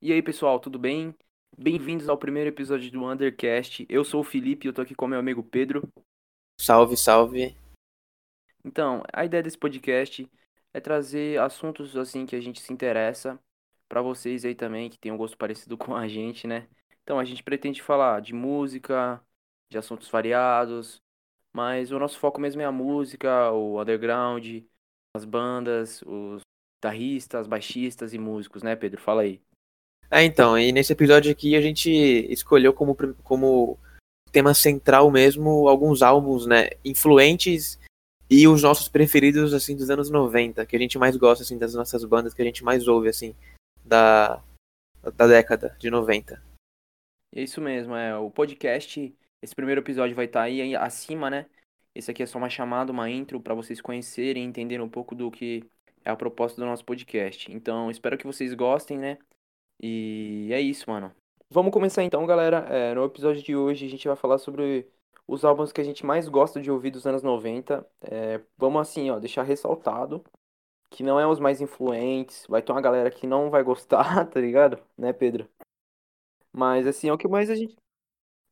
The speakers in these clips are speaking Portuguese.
E aí, pessoal, tudo bem? Bem-vindos ao primeiro episódio do Undercast. Eu sou o Felipe e eu tô aqui com meu amigo Pedro. Salve, salve. Então, a ideia desse podcast é trazer assuntos assim que a gente se interessa pra vocês aí também que tem um gosto parecido com a gente, né? Então, a gente pretende falar de música, de assuntos variados, mas o nosso foco mesmo é a música, o underground, as bandas, os guitarristas, baixistas e músicos, né, Pedro? Fala aí. É, então, e nesse episódio aqui a gente escolheu como, como tema central mesmo alguns álbuns, né, influentes e os nossos preferidos, assim, dos anos 90, que a gente mais gosta, assim, das nossas bandas que a gente mais ouve, assim, da, da década de 90. É isso mesmo, é o podcast. Esse primeiro episódio vai estar aí acima, né? Esse aqui é só uma chamada, uma intro para vocês conhecerem e entenderem um pouco do que é a proposta do nosso podcast. Então, espero que vocês gostem, né? E é isso, mano. Vamos começar então, galera. É, no episódio de hoje a gente vai falar sobre os álbuns que a gente mais gosta de ouvir dos anos 90. É, vamos assim, ó, deixar ressaltado que não é os mais influentes. Vai ter uma galera que não vai gostar, tá ligado? Né, Pedro? Mas assim, é o que mais a gente.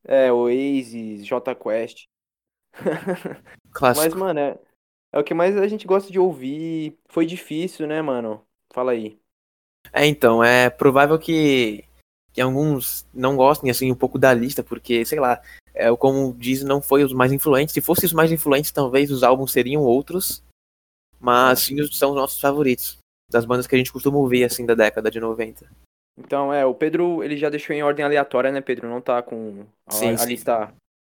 É, Oasis, Jota Quest. Mas, Clássico. mano, é, é o que mais a gente gosta de ouvir. Foi difícil, né, mano? Fala aí. É, então, é provável que, que alguns não gostem, assim, um pouco da lista, porque, sei lá, é, como diz, não foi os mais influentes. Se fossem os mais influentes, talvez os álbuns seriam outros, mas sim, os- são os nossos favoritos, das bandas que a gente costuma ouvir, assim, da década de 90. Então, é, o Pedro, ele já deixou em ordem aleatória, né, Pedro? Não tá com a, Sim, a sim. lista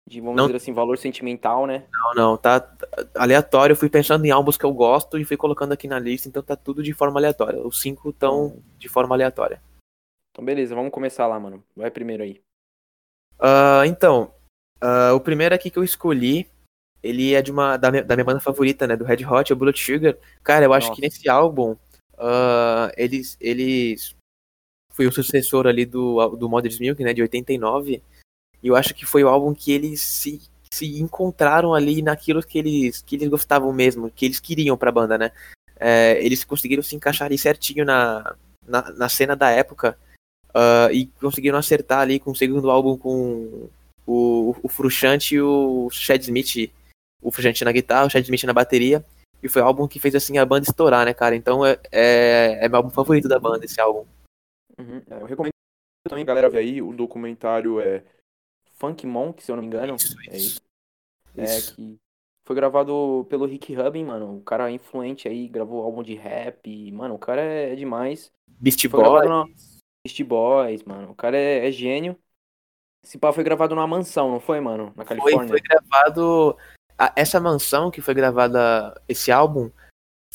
de, vamos Não- dizer assim, valor sentimental, né? Não, não, tá aleatório. Eu fui pensando em álbuns que eu gosto e fui colocando aqui na lista, então tá tudo de forma aleatória. Os cinco estão de forma aleatória. Então, beleza, vamos começar lá, mano. Vai primeiro aí. Ah, então, ah, o primeiro aqui que eu escolhi, ele é de uma da minha, da minha banda favorita, né, do Red Hot, é o Bullet Sugar. Cara, eu acho Nossa. que nesse álbum, ah, eles, eles foi o sucessor ali do, do Mother's Milk, né, de 89. E eu acho que foi o álbum que eles se, se encontraram ali naquilo que eles, que eles gostavam mesmo, que eles queriam pra banda, né. É, eles conseguiram se encaixar ali certinho na, na, na cena da época. ah, e conseguiram acertar ali com o segundo álbum com o, o Frusciante e o Chad Smith, o Frusciante na guitarra, o Chad Smith na bateria, e foi o álbum que fez assim a banda estourar, né, cara? Então é, é, é meu álbum favorito da banda, esse álbum. Uhum, é, eu recomendo também, galera, ver aí. O documentário é Funk Monk, se eu não me engano. Isso, É isso. isso. É Isso. que foi gravado pelo Rick Rubin, mano. O cara é influente aí, gravou álbum de rap. e, Mano, o cara é demais. Beast Foi gravado Boy. na Beast Boys, mano. O cara é, é gênio. Esse pá foi gravado numa mansão, não foi, mano? Na Foi, Califórnia. foi gravado. a- essa mansão que foi gravada, esse álbum,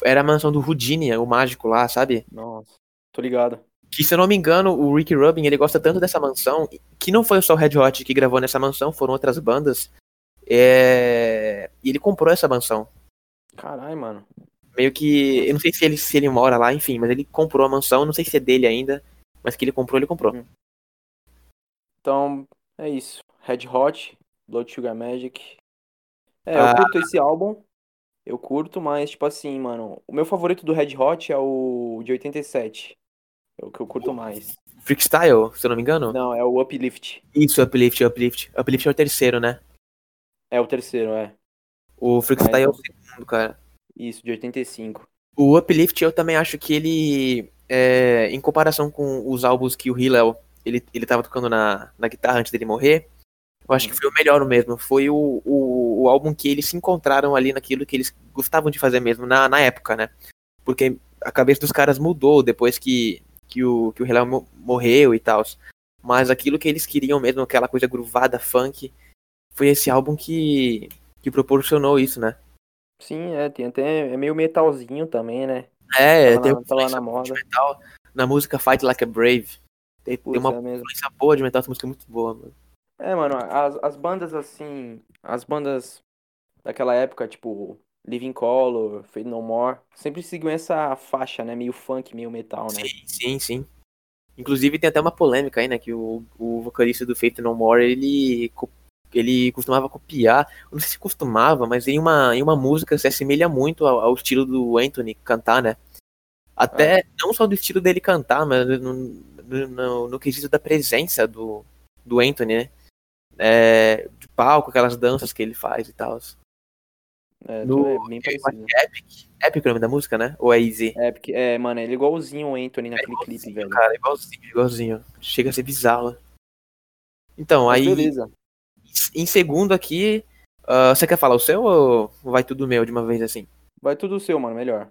era a mansão do Houdini, o mágico lá, sabe? Nossa, tô ligado. Que se eu não me engano, o Rick Rubin, ele gosta tanto dessa mansão, que não foi só o Red Hot que gravou nessa mansão, foram outras bandas. É... E ele comprou essa mansão. Caralho, mano. Meio que. Eu não sei se ele, se ele mora lá, enfim, mas ele comprou a mansão, não sei se é dele ainda, mas que ele comprou, ele comprou. Uhum. Então, é isso. Red Hot, Blood Sugar Magic. É, eu Ah. curto esse álbum. Eu curto, mas, tipo assim, mano. O meu favorito do Red Hot é o de 87. É o que eu curto mais. Freakstyle, se eu não me engano? Não, é o Uplift. Isso, Uplift, Uplift. Uplift é o terceiro, né? É o terceiro, é. O Freakstyle é o Mas- segundo, cara. Isso, de 85. O Uplift eu também acho que ele, é, em comparação com os álbuns que o Hillel, ele, ele tava tocando na, na guitarra antes dele morrer, eu acho que foi o melhor mesmo. Foi o, o, o álbum que eles se encontraram ali naquilo que eles gostavam de fazer mesmo na, na época, né? Porque a cabeça dos caras mudou depois que, que o, que o mo- morreu e tal. Mas aquilo que eles queriam mesmo, aquela coisa gruvada, funk, foi esse álbum que, que proporcionou isso, né? Sim, é, tem até. É meio metalzinho também, né? É, Tava tem na- uma tava influência na moda. metal na música Fight Like a Brave. Tem, tem Putz, uma é influência boa de metal, essa música é muito boa, mano. É, mano, as, as bandas assim. As bandas daquela época, tipo. Living Color, Fade No More, sempre seguiam essa faixa, né? Meio funk, meio metal, né? Sim, sim, sim. Inclusive tem até uma polêmica aí, né? Que o, o vocalista do Faith No More, ele, ele costumava copiar, não sei se costumava, mas em uma, em uma música se assemelha muito ao, ao estilo do Anthony cantar, né? Até não só do estilo dele cantar, mas no- no, no, no quesito da presença do, do Anthony, né? É, de palco, aquelas danças que ele faz e tal. É, No- é bem parecido. Epic. Epic é o nome da música, né? Ou é Easy? É, porque, é, mano, ele é igualzinho o Anthony naquele clipe, velho. Cara, igualzinho, igualzinho. Chega a ser bizarro. Então, Mas aí, beleza. em segundo aqui, ah, você quer falar o seu ou vai tudo meu de uma vez assim? Vai tudo seu, mano, melhor.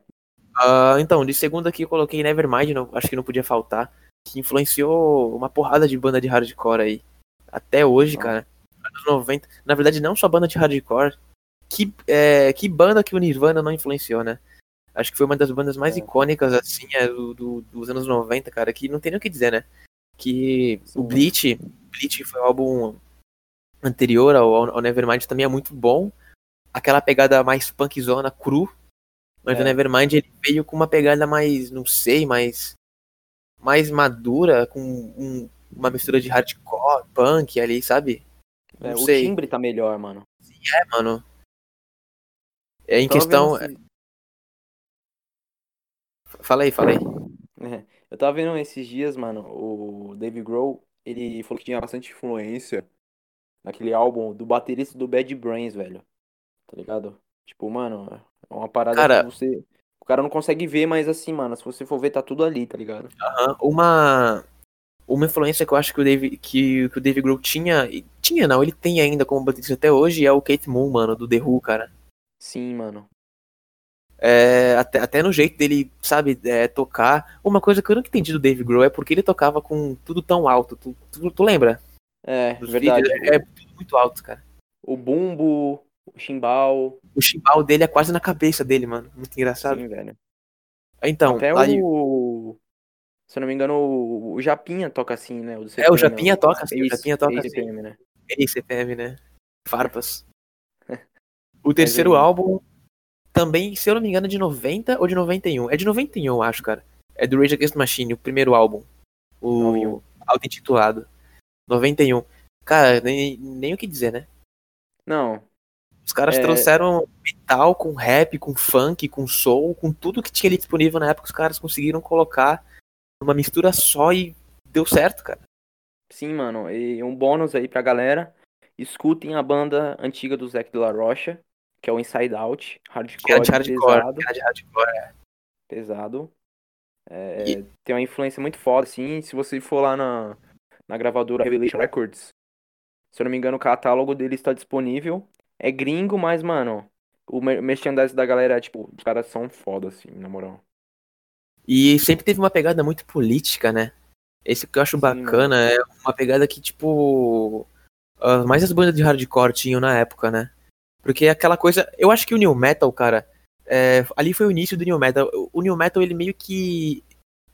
Ah, então, de segundo aqui eu coloquei Nevermind, não, acho que não podia faltar. Que influenciou uma porrada de banda de hardcore aí. Até hoje, Ah. cara. Anos 90. Na verdade, não só banda de hardcore. Que, é, que banda que o Nirvana não influenciou, né? Acho que foi uma das bandas mais É. icônicas, assim, é, do, do- dos anos 90, cara. Que não tem nem o que dizer, né? Que Sim, o Bleach, Bleach foi o álbum anterior ao, ao Nevermind, também é muito bom. Aquela pegada mais punkzona, cru. Mas É. o Nevermind ele veio com uma pegada mais, não sei, mais mais madura, com um- uma mistura de hardcore, punk ali, sabe? É, o timbre tá melhor, mano. É, mano. É, em questão. esse- Fala aí, fala aí. É, Eu tava vendo esses dias, mano, o Dave Grohl, ele falou que tinha bastante influência naquele álbum do baterista do Bad Brains, velho. Tá ligado? Tipo, mano, é uma parada Cara- que você. O cara não consegue ver, mas assim, mano, se você for ver, tá tudo ali, tá ligado? Aham. Uma. Uma influência que eu acho que o Dave, que, que o Dave Grohl tinha. Tinha, não, ele tem ainda como baterista até hoje, é o Kate Moon, mano, do The Who, cara. Sim, mano. É, até, até no jeito dele, sabe, é, tocar. Uma coisa que eu nunca entendi do Dave Grohl é porque ele tocava com tudo tão alto. Tu, tu, tu lembra? É, Dos verdade. É, é tudo muito alto, cara. O bumbo, o chimbal, O chimbal dele é quase na cabeça dele, mano. Muito engraçado. sim, velho. Então, Até aí, o. Se eu não me engano, o, o Japinha toca assim, né? O do É, o CPM, Japinha toca assim, o Ace- Japinha toca Ace assim. CPM, né? Ei, CPM, né? Farpas. O terceiro aí- álbum também, se eu não me engano, é de 90 ou de 91. É de 91, eu acho, cara. É do Rage Against the Machine, o primeiro álbum. O 91. auto-intitulado. 91. Cara, nem, nem o que dizer, né? Não, Os caras É. trouxeram metal com rap, com funk, com soul, com tudo que tinha ali disponível na época. Os caras conseguiram colocar numa mistura só e deu certo, cara. sim, mano. E um bônus aí pra galera. Escutem a banda antiga do Zac de la Rocha, que é o Inside Out. Hardcore, de hardcore. pesado. de hardcore. Pesado. É, E- Tem uma influência muito foda, assim. Se você for lá na, na gravadora Revelation Records, se eu não me engano, o catálogo deles está disponível. É gringo, mas, mano, o mer- merchandise da galera, tipo, os caras são foda, assim, na moral. E sempre teve uma pegada muito política, né? Esse que eu acho Sim, bacana é uma pegada que, tipo. mais as bandas de hardcore tinham na época, né? Porque aquela coisa. Eu acho que o New Metal, cara. é, ali foi o início do New Metal. O New Metal, ele meio que.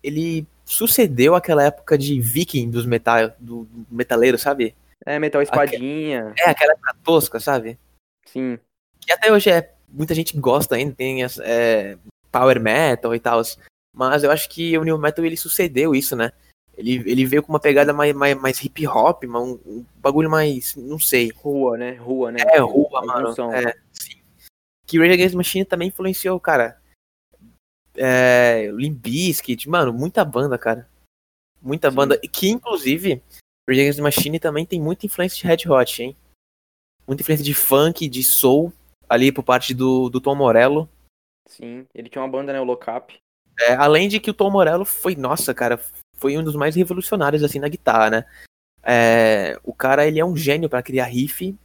Ele sucedeu aquela época de viking dos metal, do, do metaleiro, sabe? É, Metal Espadinha, É, aquela época tosca, sabe? sim. que até hoje é muita gente gosta ainda, tem as, é, power metal e tal, mas eu acho que o new metal ele sucedeu isso, né? Ele, ele veio com uma pegada mais, mais, mais hip hop, um, um bagulho mais, não sei. Rua, né? Rua, né? É, rua, A mano. junção. É, sim. Que Rage Against Machine também influenciou, cara. É, Limp Bizkit, mano, muita banda, cara. Muita Sim. banda. Que inclusive, Rage Against Machine também tem muita influência de Red Hot, hein? Muita influência de funk, de soul, ali por parte do, do Tom Morello. Sim. Ele tinha uma banda, né? O Lockup. É, além de que o Tom Morello foi, nossa, cara, foi um dos mais revolucionários assim na guitarra, né? É, o cara, ele é um gênio pra criar riff.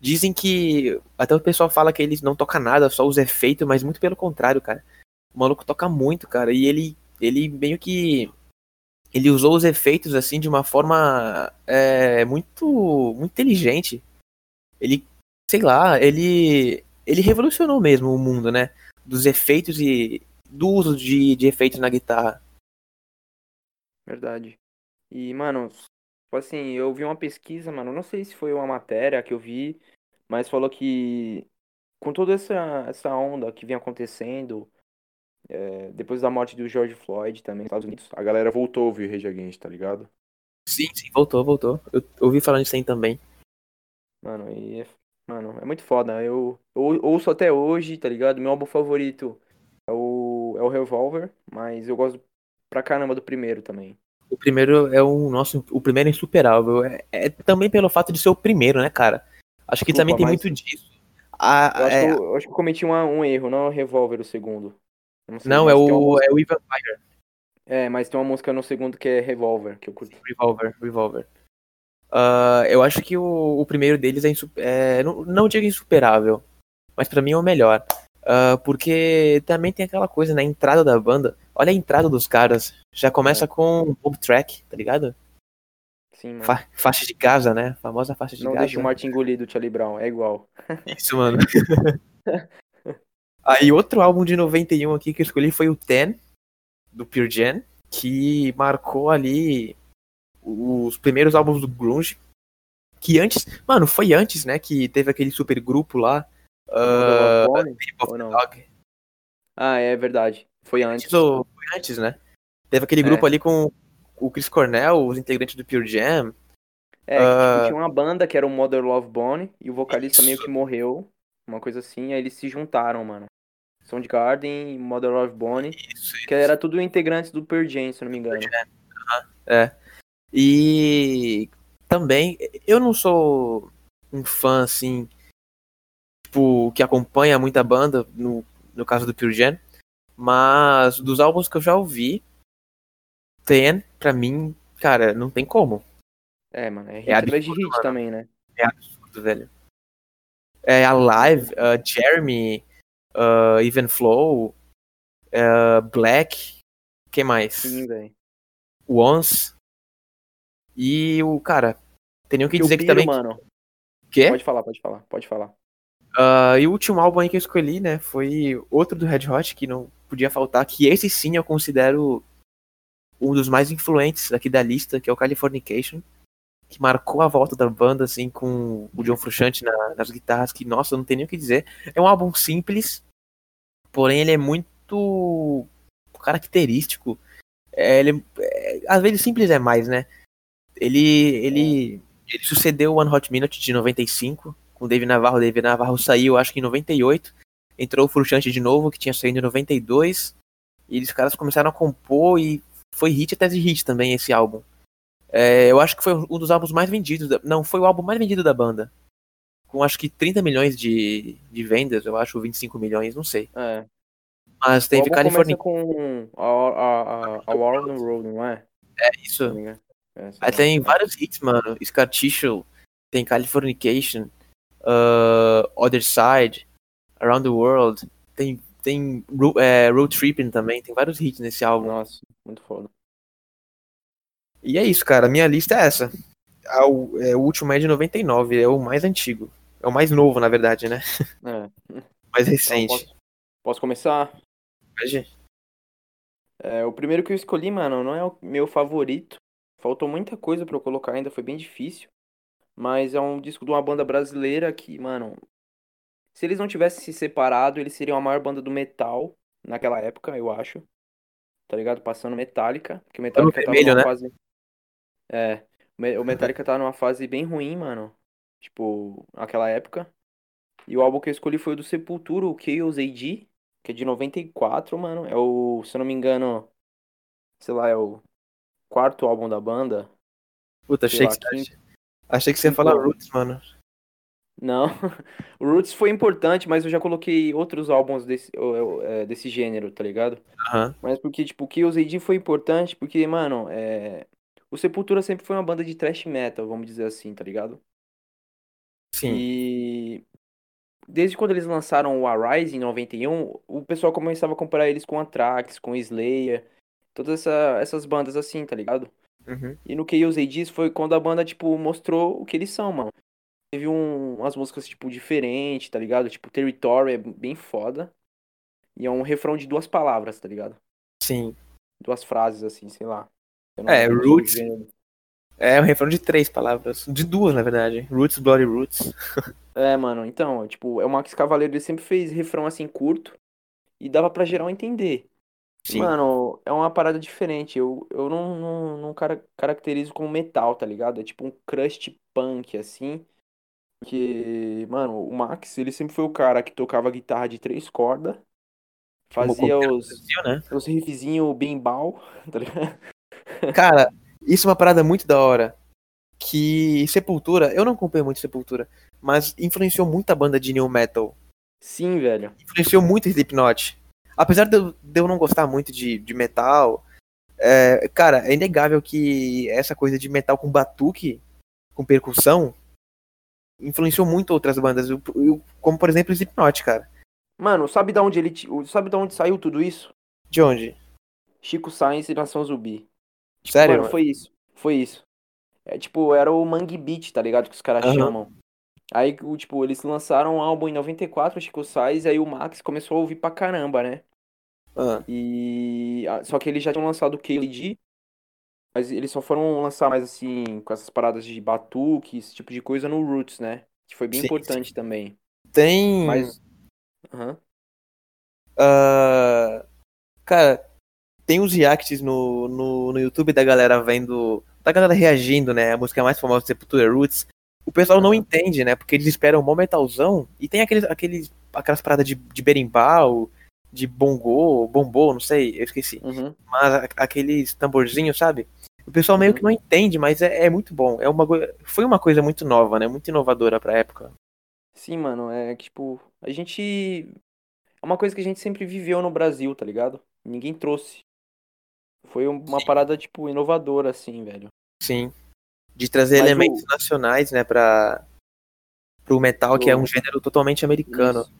Dizem que até o pessoal fala que ele não toca nada, só usa efeito, mas muito pelo contrário, cara. O maluco toca muito, cara, e ele ele meio que ele usou os efeitos assim de uma forma é, muito muito inteligente. Ele, sei lá, ele ele revolucionou mesmo o mundo, né? Dos efeitos e do uso de, de efeitos na guitarra. Verdade. E, mano, tipo assim, eu vi uma pesquisa, mano, não sei se foi uma matéria que eu vi, mas falou que com toda essa, essa onda que vinha acontecendo, é, depois da morte do George Floyd também nos Estados Unidos, a galera voltou a ouvir Rage Against, tá ligado? Sim, sim, voltou, voltou. Eu ouvi falando isso aí também. Mano, e é, mano, é muito foda. Eu, eu ouço até hoje, tá ligado? Meu álbum favorito é o, é o Revolver, mas eu gosto pra caramba do primeiro também. O primeiro é o nosso. O primeiro é insuperável. É, é também pelo fato de ser o primeiro, né, cara? Acho que Desculpa, também tem mas- muito disso. A- Eu acho, é- que, eu, eu acho que eu cometi uma- um erro, não é o Revolver o segundo. Não, mas é uma o, música- é o Even Fire. É, mas tem uma música no segundo que é Revolver, que eu curti. Revolver, Revolver. Ah, eu acho que o, o primeiro deles é, insu- é não, não digo insuperável, mas pra mim é o melhor. Ah, porque também tem aquela coisa na entrada da banda. Olha a entrada dos caras. Já começa É. com Bob Track, tá ligado? Sim, mano. Fa- faixa de Gaza, né? Famosa faixa de Não Gaza. deixa o Martin engolir do Charlie Brown, é igual. Isso, mano. Aí outro álbum de 91 aqui que eu escolhi foi o Ten, do Pure Jam, que marcou ali os primeiros álbuns do grunge. Que antes, mano, foi antes, né, que teve aquele super grupo lá, uh, não? Dog. Ah, é verdade. Foi antes. Antes, ou- foi antes, né? Teve aquele É. grupo ali com o Chris Cornell, os integrantes do Pure Jam. É, tipo, tinha uma banda que era o Mother Love Bone e o vocalista meio Isso. que morreu, uma coisa assim, aí eles se juntaram, mano. Soundgarden e Mother Love Bone, Isso, que era tudo integrantes do Pearl Jam, se não me engano. É. E também, eu não sou um fã, assim, tipo, que acompanha muita banda, no, no caso do Pure Jam, mas dos álbuns que eu já ouvi, Ten, pra mim, cara, não tem como. É, mano, é hit É atrás de hit também, né? É absurdo, velho. É Alive, uh, Jeremy, uh, Even Flow, uh, Black, quem mais? Sim, velho. Once. E o, cara, tem nem o que dizer que também. mano. Quê? Pode falar, pode falar, pode falar. Ah, e o último álbum aí que eu escolhi, né, foi outro do Red Hot, que não podia faltar, que esse sim eu considero um dos mais influentes aqui da lista, que é o Californication, que marcou a volta da banda, assim, com o John Frusciante na- nas guitarras, que, nossa, não tem nem o que dizer. É um álbum simples, porém ele é muito característico. É, ele, é, às vezes simples é mais, né? Ele, ele, ele sucedeu o One Hot Minute de 95, com o Dave Navarro. O Dave Navarro saiu, acho que em 98. Entrou o Frusciante de novo, que tinha saído em 92. E os caras começaram a compor e foi hit até de hit também esse álbum. É, eu acho que foi um dos álbuns mais vendidos. da- não, foi o álbum mais vendido da banda. Com acho que 30 milhões de, de vendas, eu acho, 25 milhões, não sei. É. Mas O teve álbum California. com a, a, a, a War on the Road, não é? É isso. É, Aí tem vários hits, mano. Scar Tissue, tem Californication, uh, Other Side, Around the World, tem, tem é, Road Tripping também, tem vários hits nesse álbum. Nossa, muito foda. E é isso, cara. Minha lista é essa. O, é, o último é de 99, é o mais antigo. É o mais novo, na verdade, né? É. Mais Então, recente. posso, posso começar? Pode? É, o primeiro que eu escolhi, mano, não é o meu favorito. Faltou muita coisa pra eu colocar ainda, foi bem difícil. Mas é um disco de uma banda brasileira que, mano, se eles não tivessem se separado, eles seriam a maior banda do metal naquela época, eu acho. Tá ligado? Passando Metallica, porque Metallica tava vermelho, numa né? fase É, o Me- o Metallica tá numa fase bem ruim, mano. Tipo, naquela época. E o álbum que eu escolhi foi o do Sepultura, o Chaos AD, que é de 94, mano. É o, se eu não me engano, sei lá, é o quarto álbum da banda. Puta, sei achei que, você- ia falar. Roots, mano. Não, o Roots foi importante, mas eu já coloquei outros álbuns desse, eu- eu- é, desse gênero, tá ligado? Aham. Mas porque, tipo, o Chaos AD foi importante porque, mano, é... o Sepultura sempre foi uma banda de thrash metal, vamos dizer assim, tá ligado? Sim. E desde quando eles lançaram o Arise em 91, o pessoal começava a comparar eles com Anthrax, com Slayer, todas essa- essas bandas assim, tá ligado? Uhum. E no Chaos AD foi quando a banda, tipo, mostrou o que eles são, mano. Teve um, umas músicas, tipo, diferentes, tá ligado? Tipo, Territory é bem foda. E é um refrão de duas palavras, tá ligado? Sim. Duas frases, assim, sei lá. Eu É, eu Roots. É um refrão de três palavras. De duas, na verdade. Roots, Bloody Roots. É, mano, então, tipo, é o Max Cavaleiro, ele sempre fez refrão assim curto e dava pra geral entender. Sim. Mano, é uma parada diferente. Eu, eu não, não, não cara- caracterizo como metal, tá ligado? É tipo um crust punk, assim. Que, mano, o Max, ele sempre foi o cara que tocava guitarra de três cordas, fazia os, Brasil, né? os riffzinhos bem bal, tá ligado? Cara, Isso é uma parada muito da hora. Que Sepultura, eu não acompanho muito Sepultura, mas influenciou muito a banda de new metal. Sim, velho. Influenciou muito Slipknot. Apesar de eu, de eu não gostar muito de, de metal, é, cara, é inegável que essa coisa de metal com batuque, com percussão, influenciou muito outras bandas, eu- eu- como por exemplo Slipknot, cara. Mano, sabe da onde ele. Sabe da onde saiu tudo isso? De onde? Chico Sainz e Nação Zumbi. Sério? Mano, foi isso. Foi isso. É tipo, era o Mangue Beat, tá ligado? Que os caras Aham. chamam. Aí, o- tipo, eles lançaram um álbum em 94, o Chico Sainz, aí o Max começou a ouvir pra caramba, né? Ah, E. ah, Só que eles já tinham lançado o KLD, mas eles só foram lançar mais assim, com essas paradas de batuque, esse tipo de coisa no Roots, né? Que foi bem Sim, importante também. tem. Mas. Aham. ah, cara, tem uns reacts no, no, no YouTube da galera vendo. Da galera reagindo, né? A música mais famosa do Sepultura Roots. O pessoal não entende, né? Porque eles esperam um metalzão e tem aqueles, aqueles, aquelas paradas de, de berimbau, de bongô, bombô, não sei, eu esqueci. Uhum. Mas a- aqueles tamborzinhos, sabe? O pessoal meio Uhum. que não entende, mas é, é muito bom. É uma, foi uma coisa muito nova, né? Muito inovadora pra época. Sim, mano, é que, tipo, a gente. É uma coisa que a gente sempre viveu no Brasil, tá ligado? Ninguém trouxe. Foi um- uma Sim. parada, tipo, inovadora, assim, velho. Sim. De trazer Mas elementos o- nacionais, né, pra, pro metal, que é um O- gênero totalmente americano. Isso.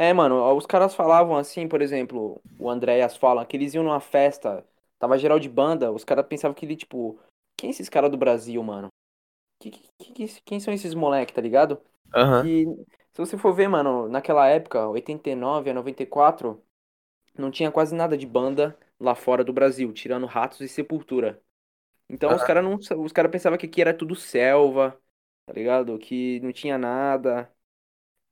É, mano, os caras falavam assim, por exemplo, o Andréas fala que eles iam numa festa, tava geral de banda, os caras pensavam que ele, tipo, quem é esses caras do Brasil, mano? Que, que- que- quem são esses moleque, tá ligado? Aham. E se você for ver, mano, naquela época, 89 a 94, não tinha quase nada de banda lá fora do Brasil, tirando Ratos e Sepultura. Então os Aham. caras não, os cara pensavam que aqui era tudo selva, tá ligado? Que não tinha nada.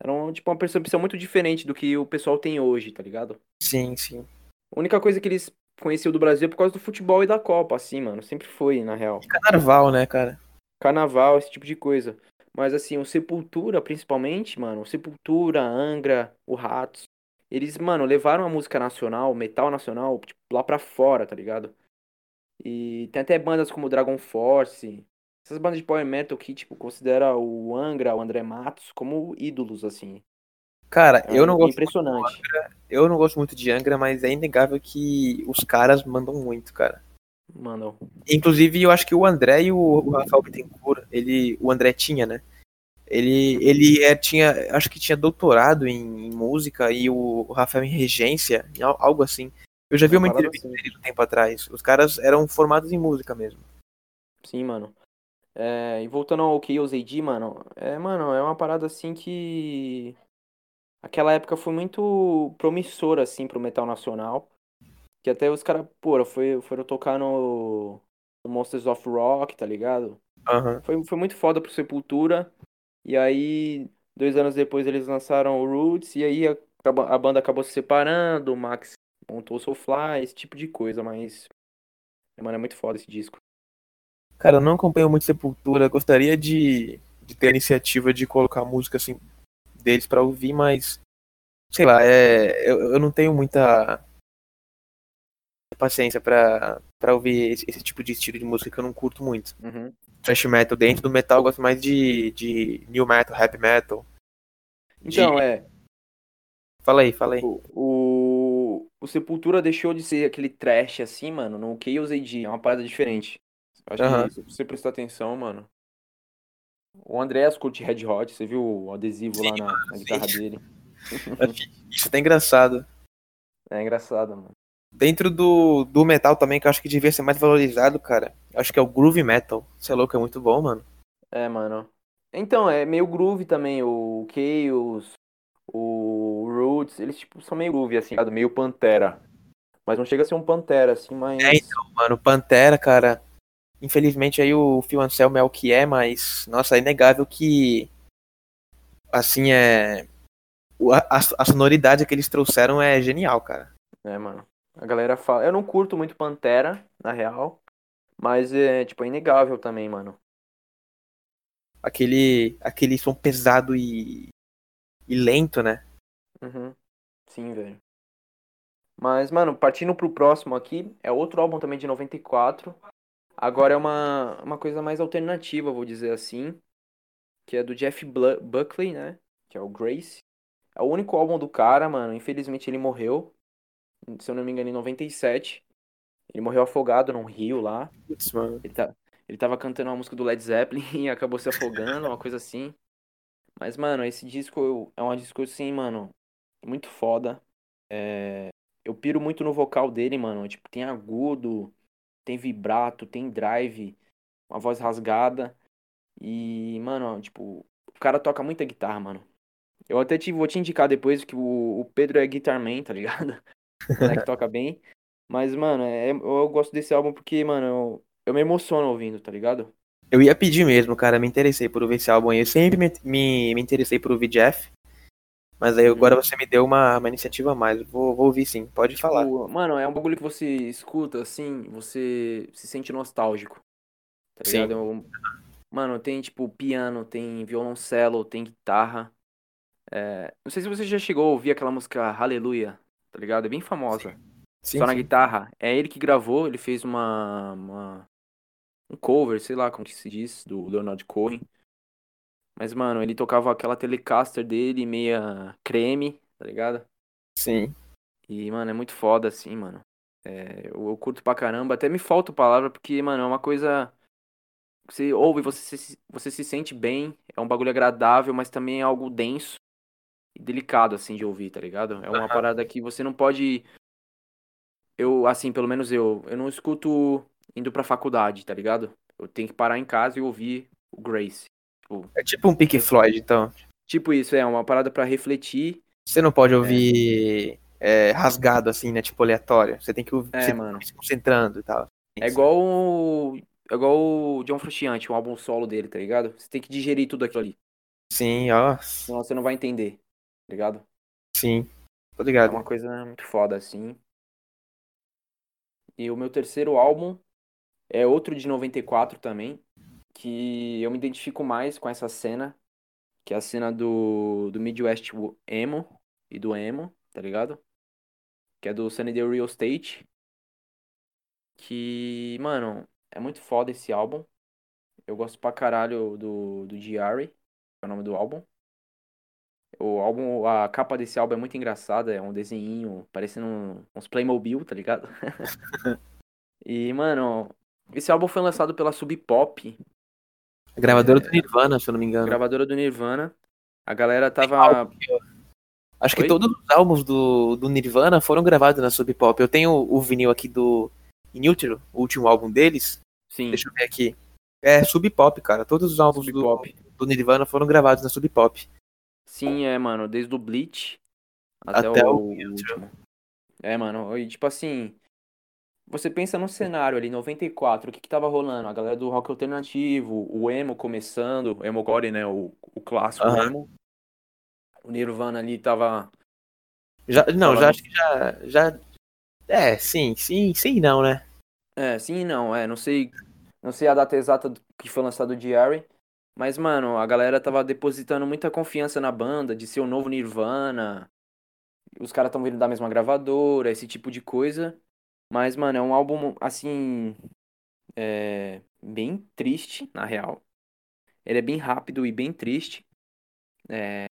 Era um, tipo uma percepção muito diferente do que o pessoal tem hoje, tá ligado? Sim, sim. A única coisa que eles conheciam do Brasil é por causa do futebol e da Copa, assim, mano. Sempre foi, na real. Carnaval, né, cara? Carnaval, esse tipo de coisa. Mas assim, o Sepultura, principalmente, mano, o Sepultura, Angra, o Ratos, eles, mano, levaram a música nacional, o metal nacional, tipo, lá pra fora, tá ligado? E tem até bandas como Dragon Force, essas bandas de power metal que, tipo, considera o Angra, o André Matos como ídolos, assim. Cara, É eu não gosto impressionante. eu não gosto muito de Angra, mas é inegável que os caras mandam muito, cara. Mano, Inclusive, eu acho que o André e o, o Rafael Bittencourt, ele, o André tinha, né? Ele, ele é, tinha, acho que tinha doutorado em, em música e o, o Rafael em regência, em al- algo assim. Eu já vi Uma entrevista assim. dele um tempo atrás. Os caras eram formados em música mesmo. sim, mano. É, e voltando ao Chaos AD, mano, é, mano, é uma parada assim que. Aquela época foi muito promissora, assim, pro metal nacional. Que até os caras, pô, foi, foram tocar no, no Monsters of Rock, tá ligado? Aham. Foi, foi muito foda pro Sepultura. E aí, dois anos depois, eles lançaram o Roots. E aí a, a banda acabou se separando. O Max montou o Soulfly, esse tipo de coisa. Mas, mano, é muito foda esse disco. Cara, eu não acompanho muito Sepultura. Gostaria de, de ter a iniciativa de colocar música assim deles pra ouvir, mas sei lá, é, eu, eu não tenho muita paciência pra, pra ouvir esse, esse tipo de estilo de música que eu não curto muito. Uhum. Thrash metal dentro do metal eu gosto mais de, de new metal, rap metal. De- Então, é. Fala aí, fala aí. O, o, o Sepultura deixou de ser aquele trash assim, mano, no Chaos AD. É uma parada diferente. Acho Aham. que se você prestar atenção, mano. O Andreas curte Red Hot, você viu o adesivo lá na, na sim. guitarra dele. Isso é até engraçado. É engraçado, mano. Dentro do, do metal também, que eu acho que devia ser mais valorizado, cara. Acho que é o groove metal. Você é louco, é muito bom, mano. É, mano. Então, é meio groove também. O Chaos, o Roots, eles tipo são meio groove, assim, meio Pantera. Mas não chega a ser um Pantera, assim, mas. É, então, mano, Pantera, cara. Infelizmente aí o Phil Anselmo é o que é, mas, nossa, é inegável que, assim, é... A, a sonoridade que eles trouxeram é genial, cara. É, mano. A galera fala. Eu não curto muito Pantera, na real. Mas é, tipo, é inegável também, mano. Aquele, aquele som pesado e, e lento, né? Uhum. Sim, velho. Mas, mano, partindo pro próximo aqui, é outro álbum também de 94. Agora é uma, uma coisa mais alternativa, vou dizer assim, que é do Jeff Buckley, né? Que é o Grace. É o único álbum do cara, mano. Infelizmente ele morreu, se eu não me engano, em 97. Ele morreu afogado num rio lá. Putz, mano. Ele, tá, ele tava cantando uma música do Led Zeppelin e acabou se afogando, uma coisa assim. Mas, mano, esse disco é um disco, assim, mano, muito foda. É, eu piro muito no vocal dele, mano. Tipo, tem agudo, tem vibrato, tem drive, uma voz rasgada. E, mano, tipo, o cara toca muita guitarra, mano. Eu até te, vou te indicar depois que o, o Pedro é guitarman, tá ligado? O moleque toca bem. Mas, mano, é- eu gosto desse álbum porque, mano, eu, eu me emociono ouvindo, tá ligado? Eu ia pedir mesmo, cara. Me interessei por ouvir esse álbum aí. Eu sempre me, me, me interessei por ouvir Jeff. Mas aí agora você me deu uma, uma iniciativa a mais. Vou, vou ouvir sim. Pode falar. Tipo, mano, é um bagulho que você escuta, assim, você se sente nostálgico. Tá Sim. ligado? É Mano, tem, tipo, piano, tem violoncelo, tem guitarra. É, Não sei se você já chegou a ouvir aquela música Hallelujah, tá ligado? É bem famosa. Sim, Só na sim. guitarra. É ele que gravou, ele fez uma, uma- um cover, sei lá como que se diz, do Leonard Cohen. Mas, mano, ele tocava aquela Telecaster dele, meia creme, tá ligado? Sim. E, mano, é muito foda, assim, mano. É, eu, eu curto pra caramba. Até me falta palavra, porque, mano, é uma coisa. Você ouve, você se, você se sente bem. É um bagulho agradável, mas também é algo denso e delicado, assim, de ouvir, tá ligado? É uma parada que você não pode. Eu, assim, pelo menos eu, eu não escuto indo pra faculdade, tá ligado? Eu tenho que parar em casa e ouvir o Grace. Tipo, É tipo um Pink Floyd, então. tipo isso, é uma parada pra refletir. Você não pode ouvir é, rasgado assim, né? Tipo aleatório. Você tem que ouvir É, mano. se concentrando e tal. É igual o... É igual o John Frusciante, o álbum solo dele, tá ligado? Você tem que digerir tudo aquilo ali. Sim, ó. Senão você não vai entender, tá ligado? Sim. Tô É ligado. uma coisa muito foda, assim. E o meu terceiro álbum é outro de 94 também, que eu me identifico mais com essa cena, que é a cena do, do Midwest Emo e do Emo, tá ligado? Que é do Sunny Day Real Estate. Que, mano, é muito foda esse álbum. Eu gosto pra caralho do, do Diary, que é o nome do álbum. O álbum, a capa desse álbum é muito engraçada, é um desenhinho parecendo um- uns Playmobil, tá ligado? e, mano, esse álbum foi lançado pela Sub Pop, A gravadora É. do Nirvana, se eu não me engano. gravadora do Nirvana. A galera tava. Acho que Oi? todos os álbuns do, do Nirvana foram gravados na Sub Pop. Eu tenho o vinil aqui do In Utero, o último álbum deles. Sim, Deixa eu ver aqui. É Sub Pop, cara. Todos os álbuns do, do Nirvana foram gravados na Sub Pop. Sim, é, mano, desde o Bleach até, Até o, o último. É, mano, e tipo assim, você pensa no cenário ali, 94, o que que tava rolando? A galera do rock alternativo, o emo começando, o emo gore, né, o, o clássico emo. O Nirvana ali tava... Já, não, Tava já acho que já, já. É, sim, sim, sim, não, né? É, sim e não, é, não sei, não sei a data exata que foi lançado o Diary, mas, mano, a galera tava depositando muita confiança na banda, de ser o novo Nirvana, os caras tão vindo da mesma gravadora, esse tipo de coisa, mas, mano, é um álbum, assim, é, bem triste, na real, ele é bem rápido e bem triste,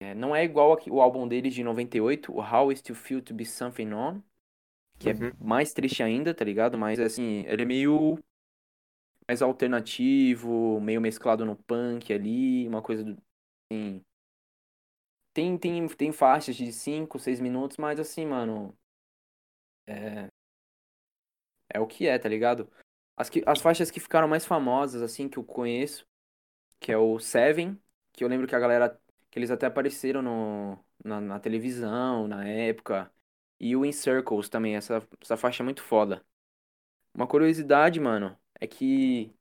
é, não é igual o álbum deles de 98, o How Is To Feel To Be Something On, que Uhum. é mais triste ainda, tá ligado? Mas assim, ele é meio mais alternativo, meio mesclado no punk ali, uma coisa do assim, tem tem tem faixas de 5, 6 minutos, mas assim, mano, é é o que é, tá ligado? As que as faixas que ficaram mais famosas assim que eu conheço, que é o Seven, que eu lembro que a galera que eles até apareceram no na, na televisão na época. E o In Circles também, essa, essa faixa é muito foda. Uma curiosidade, mano, é que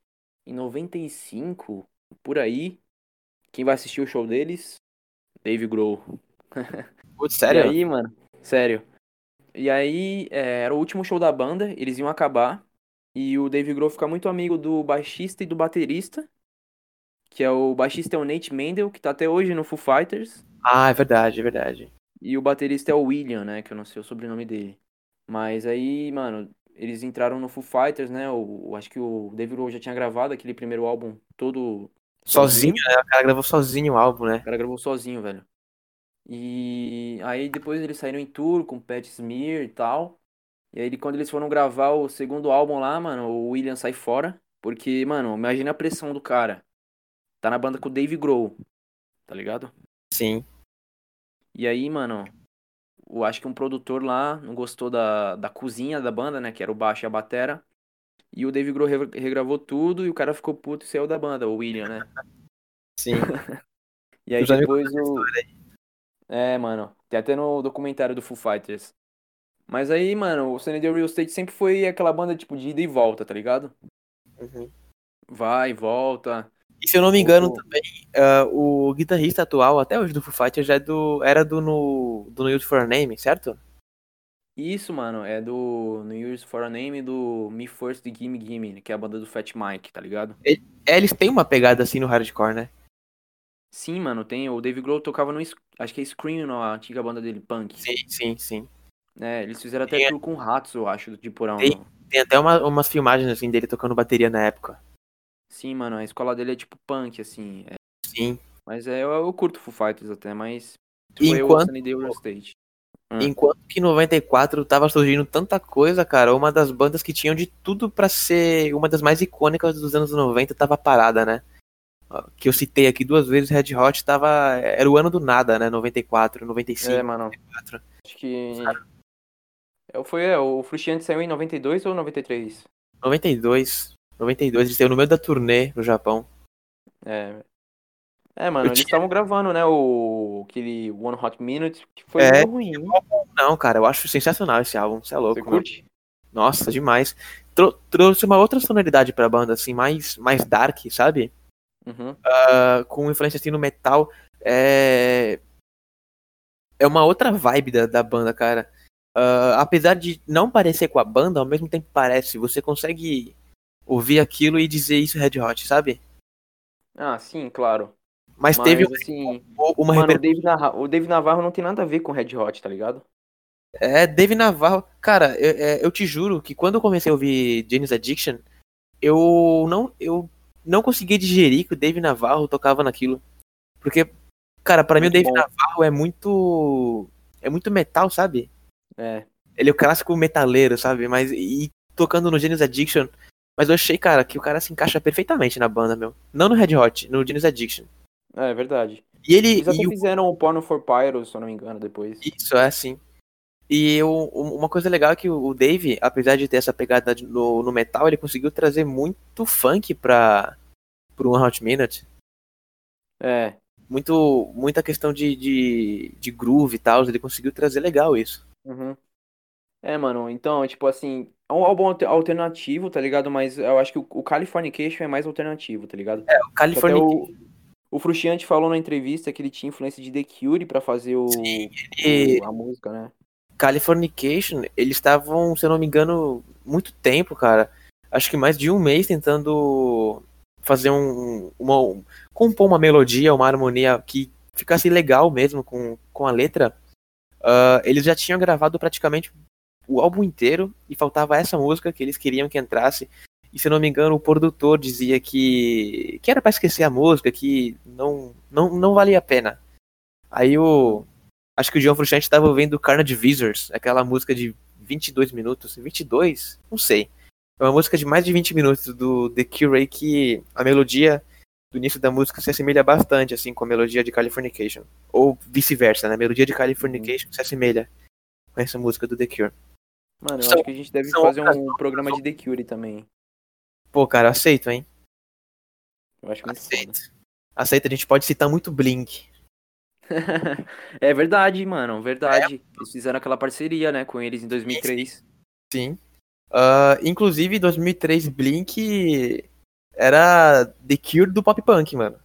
em 95, por aí, quem vai assistir o show deles? Dave Grohl. Putz, sério? E aí, mano, sério. E aí, é, era o último show da banda, eles iam acabar. E o Dave Grohl fica muito amigo do baixista e do baterista. Que é o baixista é o Nate Mendel, que tá até hoje no Foo Fighters. Ah, é verdade, é verdade. E o baterista é o William, né? Que eu não sei o sobrenome dele. Mas aí, mano, eles entraram no Foo Fighters, né? O, o- acho que o Dave Grohl já tinha gravado aquele primeiro álbum todo Sozinho, né? O cara gravou sozinho o álbum, né? O cara gravou sozinho, velho. E aí depois eles saíram em tour com Pat Smear e tal. E aí quando eles foram gravar o segundo álbum lá, mano, o William sai fora. Porque, mano, imagina a pressão do cara. Tá na banda com o Dave Grohl, tá ligado? Sim. E aí, mano, eu acho que um produtor lá não gostou da, da cozinha da banda, né? Que era o baixo e a batera. E o Dave Grohl re- regravou tudo e o cara ficou puto e saiu da banda, o William, né? Sim. E aí depois o. É, mano. Tem até no documentário do Foo Fighters. Mas aí, mano, o Sunny Real Estate sempre foi aquela banda tipo de ida e volta, tá ligado? Uhum. Vai volta. E se eu não me engano também, ah, o guitarrista atual, até hoje do Foo Fighters, já é do, era do no, do No Use For A Name, certo? Isso, mano, é do New Year's for a Name e do Me First Gimme Gimme, que é a banda do Fat Mike, tá ligado? É, eles têm uma pegada assim no hardcore, né? Sim, mano, tem. O Dave Grohl tocava no. Acho que é Scream, a antiga banda dele, Punk. Sim, sim, sim. É, eles fizeram até Tem- tour com ratos, eu acho, de porão. Tem- Tem até uma- umas filmagens assim dele tocando bateria na época. Sim, mano, a escola dele é tipo punk, assim. é. Sim. Mas é, eu, eu curto Foo Fighters até, mas. E Foi o enquanto- Real Estate. Hum. Enquanto que em 94 tava surgindo tanta coisa, cara, uma das bandas que tinham de tudo pra ser uma das mais icônicas dos anos 90 tava parada, né? Que eu citei aqui duas vezes, Red Hot tava. Era o ano do nada, né? 94, 95. É, mano. 94. Acho que. É, foi, é, o Frustiante saiu em 92 ou 93? 92. 92, eles saiu no meio da turnê no Japão. É. É, mano, Eu eles tinha- estavam gravando, né? O. Aquele One Hot Minute, que foi É, ruim. Não, cara, eu acho sensacional esse álbum, você é louco. Você mano. curte? Nossa, demais. Trou- trouxe uma outra sonoridade pra banda, assim, mais, mais dark, sabe? Uhum. Ah, com influência assim no metal. É. É uma outra vibe da, da banda, cara. Ah, apesar de não parecer com a banda, ao mesmo tempo parece. Você consegue ouvir aquilo e dizer isso é Red Hot, sabe? Ah, sim, claro. Mas, Mas, teve assim. uma Mano, o. Dave, Narra- o Dave Navarro não tem nada a ver com Red Hot, tá ligado? É, Dave Navarro. Cara, eu, é, eu te juro que quando eu comecei a ouvir Jane's Addiction, eu não, eu não conseguia digerir que o Dave Navarro tocava naquilo. Porque, cara, pra mim o Dave bom. Navarro é muito. É muito metal, sabe? É. Ele é o clássico metaleiro, sabe? Mas e tocando no Jane's Addiction. Mas eu achei, cara, que o cara se encaixa perfeitamente na banda, meu. Não no Red Hot, no Jane's Addiction. É, é verdade. E ele. Eles até e o- fizeram o Porno for Pyros, se eu não me engano, depois. Isso, é assim. E eu, uma coisa legal é que o Dave, apesar de ter essa pegada no, no metal, ele conseguiu trazer muito funk pra, pro One Hot Minute. É. Muito, muita questão de, de, de groove e tal, ele conseguiu trazer legal isso. Uhum. É, mano, então, tipo assim, é um álbum alter- alternativo, tá ligado? Mas eu acho que o, o Californication é mais alternativo, tá ligado? O Até California. o, o Frustiante falou na entrevista que ele tinha influência de The Cure pra fazer o, Sim, ele- o- a música, né? Californication, eles estavam, se eu não me engano, muito tempo, cara. Acho que mais de um mês tentando fazer um. Uma, compor uma melodia, uma harmonia que ficasse legal mesmo com, com a letra. Ah, eles já tinham gravado praticamente o álbum inteiro e faltava essa música que eles queriam que entrasse. E se eu não me engano, o produtor dizia que, que era pra esquecer a música, que não, não, não valia a pena. Aí o. Acho que o John Frusciante estava ouvindo Carnage Visors, aquela música de 22 minutos. 22? Não sei. É uma música de mais de 20 minutos do The Cure que a melodia do início da música se assemelha bastante assim com a melodia de Californication. Ou vice-versa, né? A melodia de Californication se assemelha com essa música do The Cure. Mano, eu São- acho que a gente deve fazer outras um programa de The Cure também. Pô, cara, aceito, hein? Eu acho foda. Aceito. Aceito, a gente pode citar muito Blink. É verdade, mano, verdade. Eles fizeram aquela parceria, né, com eles em 2003. Sim. Ah, inclusive, 2003, Blink era The Cure do pop punk, mano.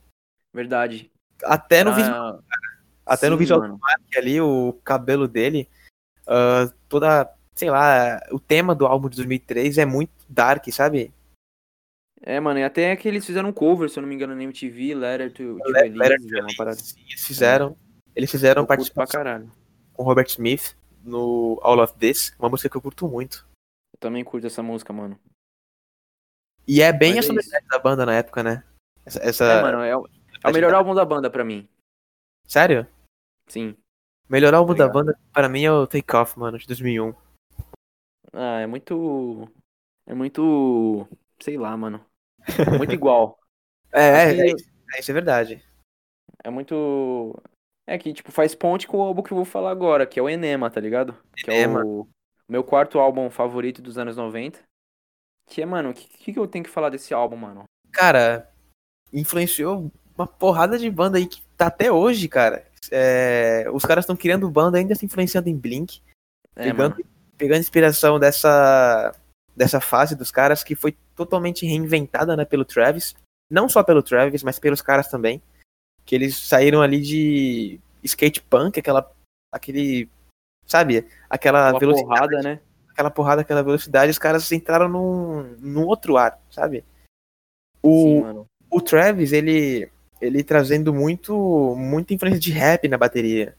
Verdade. Até no visual, Ah, até no sim, visual mano. ali, o cabelo dele, ah, toda, sei lá, o tema do álbum de 2003 é muito dark, sabe? É, mano, e até que eles fizeram um cover, se eu não me engano, na MTV, Letter to, to Letter Elise, to é uma parada. Sim, Eles fizeram, eles fizeram Eu pra participação com Robert Smith no All of This, uma música que eu curto muito. Também curto essa música, mano. E é bem Mas a é sonoridade da banda na época, né? Essa, essa- É, mano, é, o- é o melhor álbum da banda pra mim. Sério? Sim. Melhor álbum Tá da banda, para mim, é o Take Off, mano, de 2001. Ah, é muito. É muito. Sei lá, mano. Muito igual. É, é, é, isso, é, isso é verdade. é muito. É que, tipo, faz ponte com o álbum que eu vou falar agora, que é o Enema, tá ligado? Que é Enema. o meu quarto álbum favorito dos anos 90. Que é, mano, o que, que que eu tenho que falar desse álbum, mano? Cara, influenciou uma porrada de banda aí que tá até hoje, cara. É, os caras estão criando banda ainda se influenciando em Blink, É, pegando, mano. pegando inspiração dessa, dessa fase dos caras que foi totalmente reinventada né, pelo Travis. Não só pelo Travis, mas pelos caras também. Que eles saíram ali de skate punk, aquela. aquele. Sabe? Aquela Aquela velocidade. porrada, né? aquela porrada, aquela velocidade, os caras entraram num, num outro ar, sabe? O, Sim, o Travis, ele, ele trazendo muito, muita influência de rap na bateria.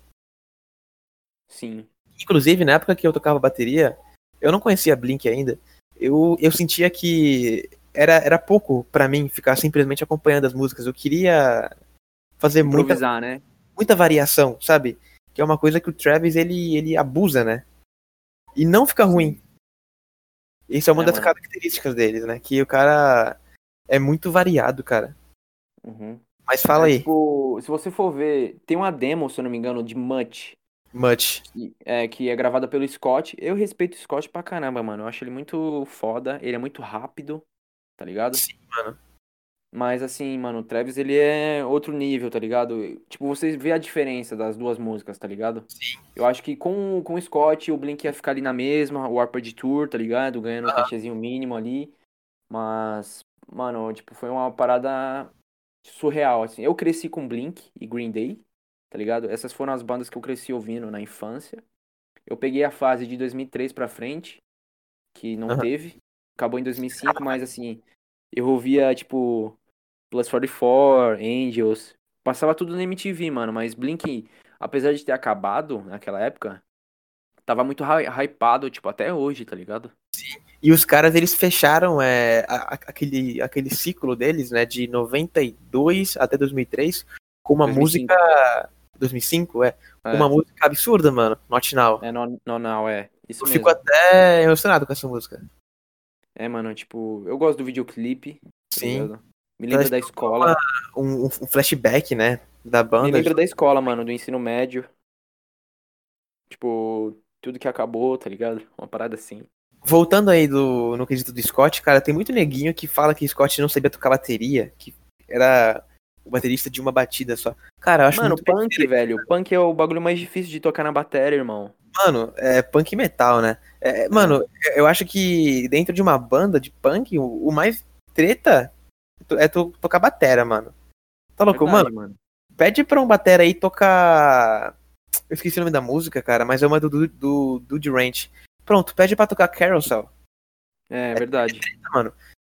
Sim. Inclusive, na época que eu tocava bateria, eu não conhecia Blink ainda. Eu, eu sentia que era, era pouco pra mim ficar simplesmente acompanhando as músicas. Eu queria fazer muita, né? muita variação, sabe? Que é uma coisa que o Travis ele, ele abusa, né? E não fica ruim. Isso é uma É, das mano. características deles, né? Que o cara é muito variado, cara. Uhum. Mas fala É, aí, Tipo, se você for ver, tem uma demo, se eu não me engano, de Much, Much. é, que é gravada pelo Scott. Eu respeito o Scott pra caramba, mano. Eu acho ele muito foda, ele é muito rápido, tá ligado? Sim, mano. Mas assim, mano, o Travis ele é outro nível, tá ligado? Tipo, você vê a diferença das duas músicas, tá ligado? Sim. Eu acho que com, com o Scott, o Blink ia ficar ali na mesma, o Warped Tour, tá ligado? Ganhando um cachezinho mínimo ali. Mas, mano, tipo, foi uma parada surreal, assim. Eu cresci com Blink e Green Day, tá ligado? Essas foram as bandas que eu cresci ouvindo na infância. Eu peguei a fase de 2003 pra frente, que não Aham. teve. Acabou em 2005, mas assim, eu ouvia, tipo, Plus 44, Angels. Passava tudo na MTV, mano. Mas Blink, apesar de ter acabado naquela época, tava muito hy- hypado, tipo, até hoje, tá ligado? E os caras, eles fecharam é, a- a- aquele, aquele ciclo deles, né? De 92 até 2003, com uma 2005. música... 2005, é. É. Uma música absurda, mano. Not Now. É, não, não, é. Isso Eu mesmo. fico até emocionado com essa música. É, mano, tipo, eu gosto do videoclipe. tá Sim. ligado? Me lembra da escola. Um, um flashback, né? Da Me banda. lembra da escola, mano, do ensino médio. Tipo, tudo que acabou, tá ligado? Uma parada assim. Voltando aí do, no quesito do Scott, cara, tem muito neguinho que fala que Scott não sabia tocar bateria, que era o baterista de uma batida só. Cara, eu acho Mano, punk, velho. Punk é o bagulho mais difícil de tocar na bateria, irmão. Mano, é punk metal, né? É, mano, eu acho que dentro de uma banda de punk, o, o mais treta é tu tocar batera, mano. Tá louco, Verdade, mano? Pede pra um batera aí tocar. Eu esqueci o nome da música, cara, mas é uma do, do, do Dude Ranch. Pronto, pede pra tocar Carousel. É, verdade.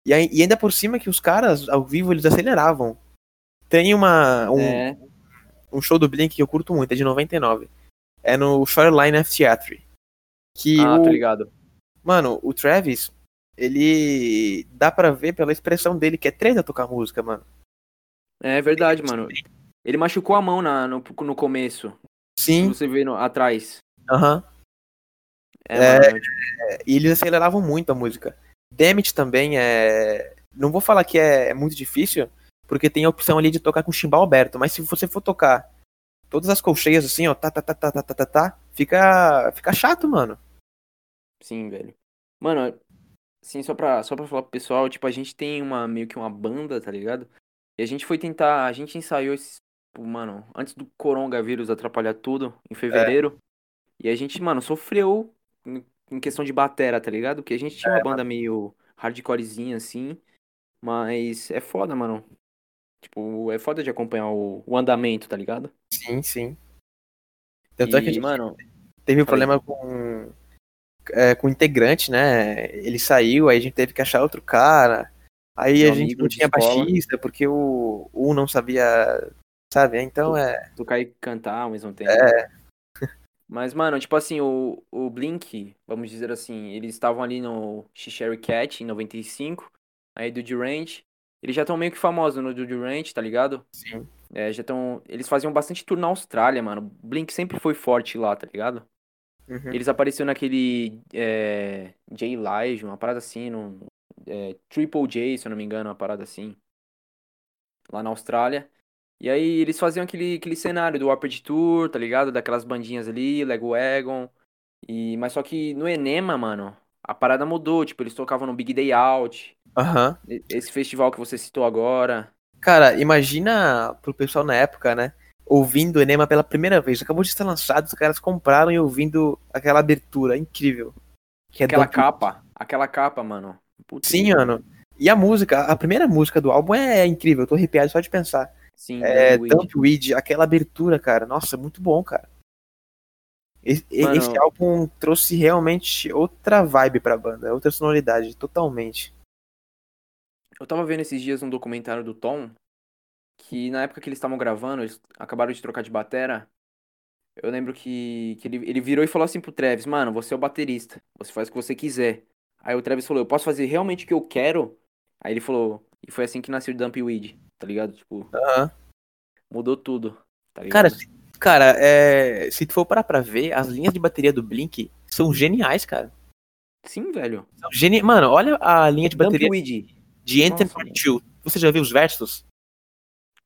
E, aí- e ainda por cima que os caras, ao vivo, eles aceleravam. Tem uma, um, É, um show do Blink que eu curto muito, é de 99. É no Shoreline F Theatre. Que ah, o, tô ligado. Mano, o Travis, ele dá pra ver pela expressão dele que é treta tocar música, mano. É verdade, mano. Ele machucou a mão na, no, no começo. Sim, você vê no- atrás. aham. É, É. mano. tipo, E eles aceleravam muito a música. Damage também é. Não vou falar que é muito difícil, porque tem a opção ali de tocar com chimbal aberto, mas se você for tocar todas as colcheias assim, ó, tá, tá, tá, tá, tá, tá, tá, tá, fica, fica chato, mano. Sim, velho. Mano, assim, só pra, só pra falar pro pessoal, tipo, a gente tem uma, meio que uma banda, tá ligado? E a gente foi tentar, a gente ensaiou esse, tipo, mano, antes do coronavírus atrapalhar tudo, em fevereiro. E a gente, mano, sofreu em, questão de batera, tá ligado? Porque a gente tinha uma banda meio hardcorezinha, assim, mas é foda, mano. Tipo, é foda de acompanhar o, o andamento, tá ligado? Sim, sim. Tanto é que a E, gente mano, teve um problema com, é, com o integrante, né? Ele saiu, aí a gente teve que achar outro cara. Aí Meu a gente não tinha escola. baixista, porque o um não sabia, sabe? Então é. tocar e cantar ao mesmo tempo. É. Mas, mano, tipo assim, o, o Blink, vamos dizer assim, eles estavam ali no Sherry Cat em 95, aí do Durant. Eles já estão meio que famosos no do Durant, tá ligado? Sim. É, já estão. Eles faziam bastante tour na Austrália, mano. Blink sempre foi forte lá, tá ligado? Uhum. Eles apareceram naquele é, J Live, uma parada assim, no, é, Triple J, se eu não me engano, uma parada assim. Lá na Austrália. E aí eles faziam aquele, aquele cenário do Warped Tour, tá ligado? Daquelas bandinhas ali, Lego Wagon. E, mas só que no Enema, mano, a parada mudou. Tipo, eles tocavam no Big Day Out. Aham. Esse festival que você citou agora. Cara, imagina pro pessoal na época, né? Ouvindo o Enema pela primeira vez. Acabou de ser lançado, os caras compraram e ouvindo aquela abertura incrível. Que é Aquela capa. Aquela capa, mano. Putz, Sim, mano. E a música, a primeira música do álbum é incrível, eu tô arrepiado só de pensar. Sim, É Dumpweed. Dumpweed, aquela abertura, cara. Nossa, muito bom, cara. Esse, Mano- esse álbum trouxe realmente outra vibe pra banda, outra sonoridade, totalmente. Eu tava vendo esses dias um documentário do Tom, que na época que eles estavam gravando, eles acabaram de trocar de batera. Eu lembro que, que ele, ele virou e falou assim pro Travis, mano, você é o baterista, você faz o que você quiser. Aí o Travis falou, eu posso fazer realmente o que eu quero? Aí ele falou, e foi assim que nasceu o Dumpweed, tá ligado? Tipo, Aham. mudou tudo, tá Cara, ligado? se- cara, é, se tu for parar pra ver, as linhas de bateria do Blink são geniais, cara. Sim, velho. Geni... Mano, olha a linha de bateria Dumpweed. De Anthem Nossa, Party 2. Você já viu os versos?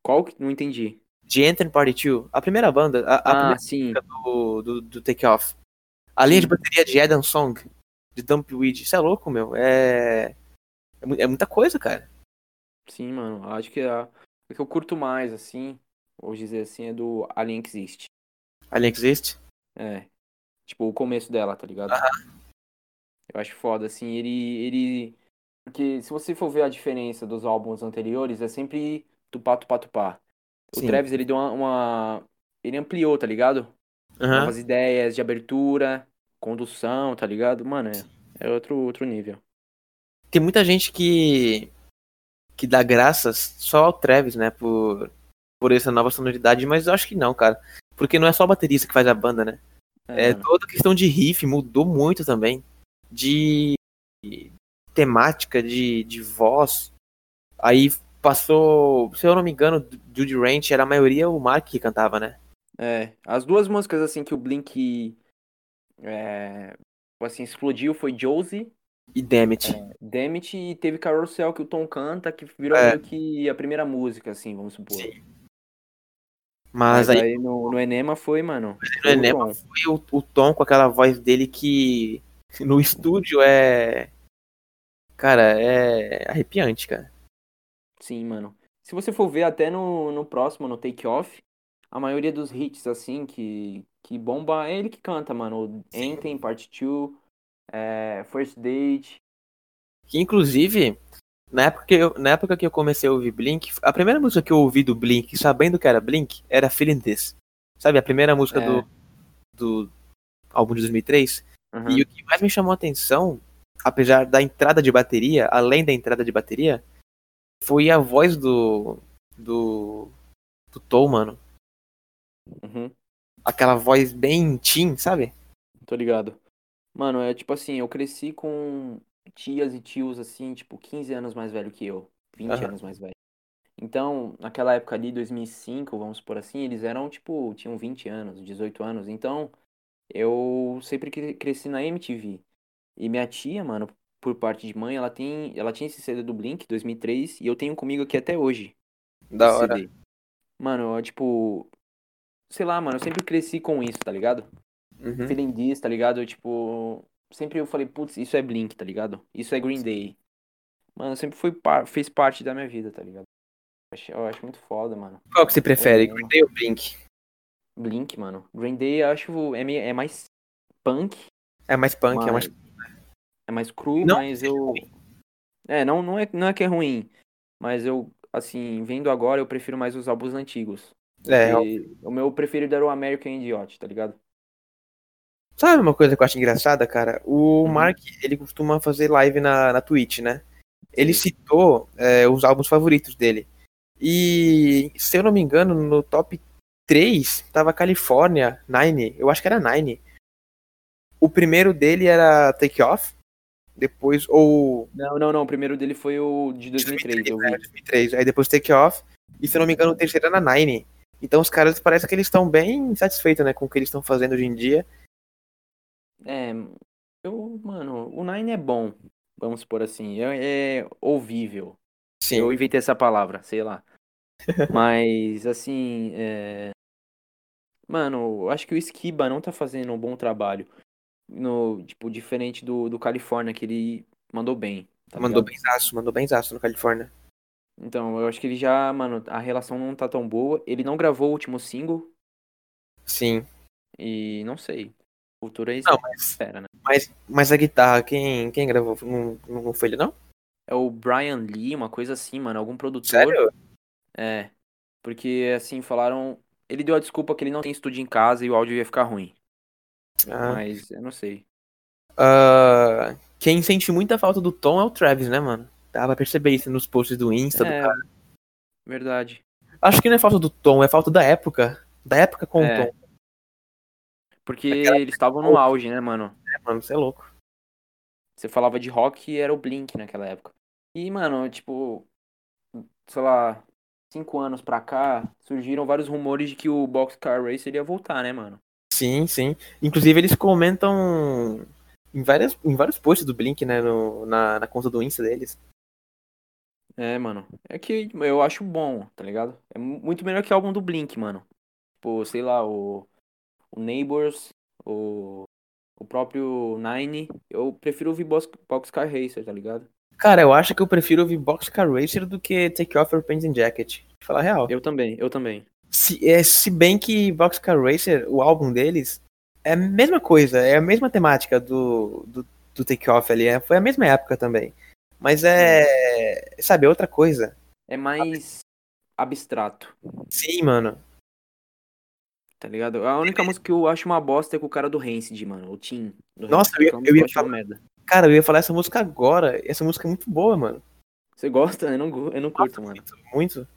Qual que... Não entendi. De Anthem Party 2, a primeira banda, a, a Ah, primeira sim. do, do, do Take Off. A linha de bateria de Adam Song, de Dumpweed. Isso é louco, meu. É... É, é muita coisa, cara. Sim, mano. Acho que a, a que eu curto mais, assim, vou dizer assim, é do Alien Exist. A linha existe. É. Tipo, o começo dela, tá ligado? Eu acho foda, assim, ele, ele... Porque se você for ver a diferença dos álbuns anteriores, é sempre tupá, tupá, tupá. O Sim. Travis, ele deu uma, uma- Ele ampliou, tá ligado? Aham. Novas ideias de abertura, condução, tá ligado? Mano, é, é outro, outro nível. Tem muita gente que que dá graças só ao Travis, né, por por essa nova sonoridade, mas eu acho que não, cara. Porque não é só o baterista que faz a banda, né? É, mano. toda a questão de riff mudou muito também. De temática, de, de voz. Aí passou, se eu não me engano, do Durant era a maioria o Mark que cantava, né? É, as duas músicas assim que o Blink é, assim, explodiu foi Josie, E Dammit. Dammit e teve Carousel que o Tom canta, que virou É. meio que a primeira música, assim, vamos supor. Sim. Mas Mas aí aí no, no Enema foi, mano. no Enema Tom. foi o, o Tom com aquela voz dele que no estúdio é. Cara, é arrepiante, cara. Sim, mano. Se você for ver até no, no próximo, no Take Off, a maioria dos hits, assim, que, que bomba é ele que canta, mano. Sim. Anthem, Part 2, é, First Date. Que inclusive, na época que, eu, na época que eu comecei a ouvir Blink, a primeira música que eu ouvi do Blink, sabendo que era Blink, era Feeling This. Sabe, a primeira música É. do, do álbum de 2003. Uhum. E o que mais me chamou a atenção, apesar da entrada de bateria, além da entrada de bateria, foi a voz do. do. do Tom, mano. Uhum. Aquela voz bem teen, sabe? Tô ligado. Mano, é tipo assim, eu cresci com tias e tios, assim, tipo, 15 anos mais velho que eu. 20 Aham. anos mais velho. Então, naquela época ali, 2005, vamos por assim, eles eram, tipo, tinham 20 anos, 18 anos. Então, eu sempre cre- cresci na MTV. E minha tia, mano, por parte de mãe, ela tem, ela tinha esse CD do Blink, 2003, e eu tenho comigo aqui até hoje. Da hora. CD. Mano, eu, tipo, sei lá, mano, eu sempre cresci com isso, tá ligado? Uhum. Feeling This, tá ligado? Eu, tipo, sempre eu falei, putz, isso é Blink, tá ligado? Isso é Green Day. Mano, sempre foi fez parte da minha vida, tá ligado? Eu acho, eu acho muito foda, mano. Qual que você prefere, Uhum. Green Day ou Blink? Blink, mano. Green Day, eu acho, é, meio- é mais punk, É mais punk, é mais. É mais cru, Não mas seja eu... ruim. É, não, não é, não é que é ruim, mas eu, assim, vendo agora, eu prefiro mais os álbuns antigos. É, o meu preferido era o American Idiot, tá ligado? Sabe uma coisa que eu acho engraçada, cara? O Uhum. Mark, ele costuma fazer live na, na Twitch, né? Ele citou é, os álbuns favoritos dele. E, se eu não me engano, no top 2003, tava California, Nine, eu acho que era Nine. O primeiro dele era Take Off, depois, ou... Não, não, não, o primeiro dele foi o de 2003, 2003 eu vi. É, 2003, aí depois Take Off, e se eu não me engano o terceiro era Nine. Então os caras parece que eles estão bem satisfeitos, né, com o que eles estão fazendo hoje em dia. É, eu, mano, o Nine é bom, vamos por assim, é, é ouvível. Sim. Eu inventei essa palavra, sei lá. Mas, assim, é... Mano, eu acho que o Skiba não tá fazendo um bom trabalho. No, tipo, diferente do, do Califórnia, que ele mandou bem. Tá mandou ligado? benzaço, mandou benzaço no Califórnia. Então, eu acho que ele já, mano, a relação não tá tão boa. Ele não gravou o último single Sim. e não sei. O futuro é isso. Não, mas, Espera, né? mas, mas a guitarra, quem, quem gravou? Não, não foi ele, não? É o Brian Lee, uma coisa assim, mano. Algum produtor. Sério? É. Porque, assim, falaram. Ele deu a desculpa que ele não tem estúdio em casa e o áudio ia ficar ruim. Ah. Mas eu não sei. Ah, quem sente muita falta do Tom é o Travis, né, mano? Dá pra perceber isso nos posts do Insta do É, cara. verdade. Acho que não é falta do Tom, é falta da época. Da época com É. o Tom, Porque Aquela- eles estavam no auge, né, mano? né, mano? Você é louco. Você falava de rock e era o Blink naquela época. E, mano, tipo, sei lá, cinco anos pra cá, surgiram vários rumores de que o Boxcar Racer ia voltar, né, mano? Sim, sim. Inclusive, eles comentam em, várias, em vários posts do Blink, né? no- na, na conta do Insta deles. É, mano. É que eu acho bom, tá ligado? É mu- muito melhor que o álbum do Blink, mano. Tipo, sei lá, o, o Neighbors, o, o próprio Nine. Eu prefiro ouvir Box, Boxcar Racer, tá ligado? Cara, eu acho que eu prefiro ouvir Boxcar Racer do que Take Off Your Pants and Jacket. Falar real. Eu também, eu também. Se, é, se bem que Boxcar Racer, o álbum deles, é a mesma coisa, é a mesma temática do, do, do Take Off ali. é- foi a mesma época também. Mas é. Sabe, é outra coisa. É mais abstrato, Sim, mano. tá ligado? A única música que eu acho uma bosta é com o cara do Rancid, mano, o Tim. Nossa, Rancid, eu ia- é eu ia falar- merda. Cara, eu ia falar essa música agora. Essa música é muito boa, mano. Você gosta? Eu não, eu não curto, mano. Muito.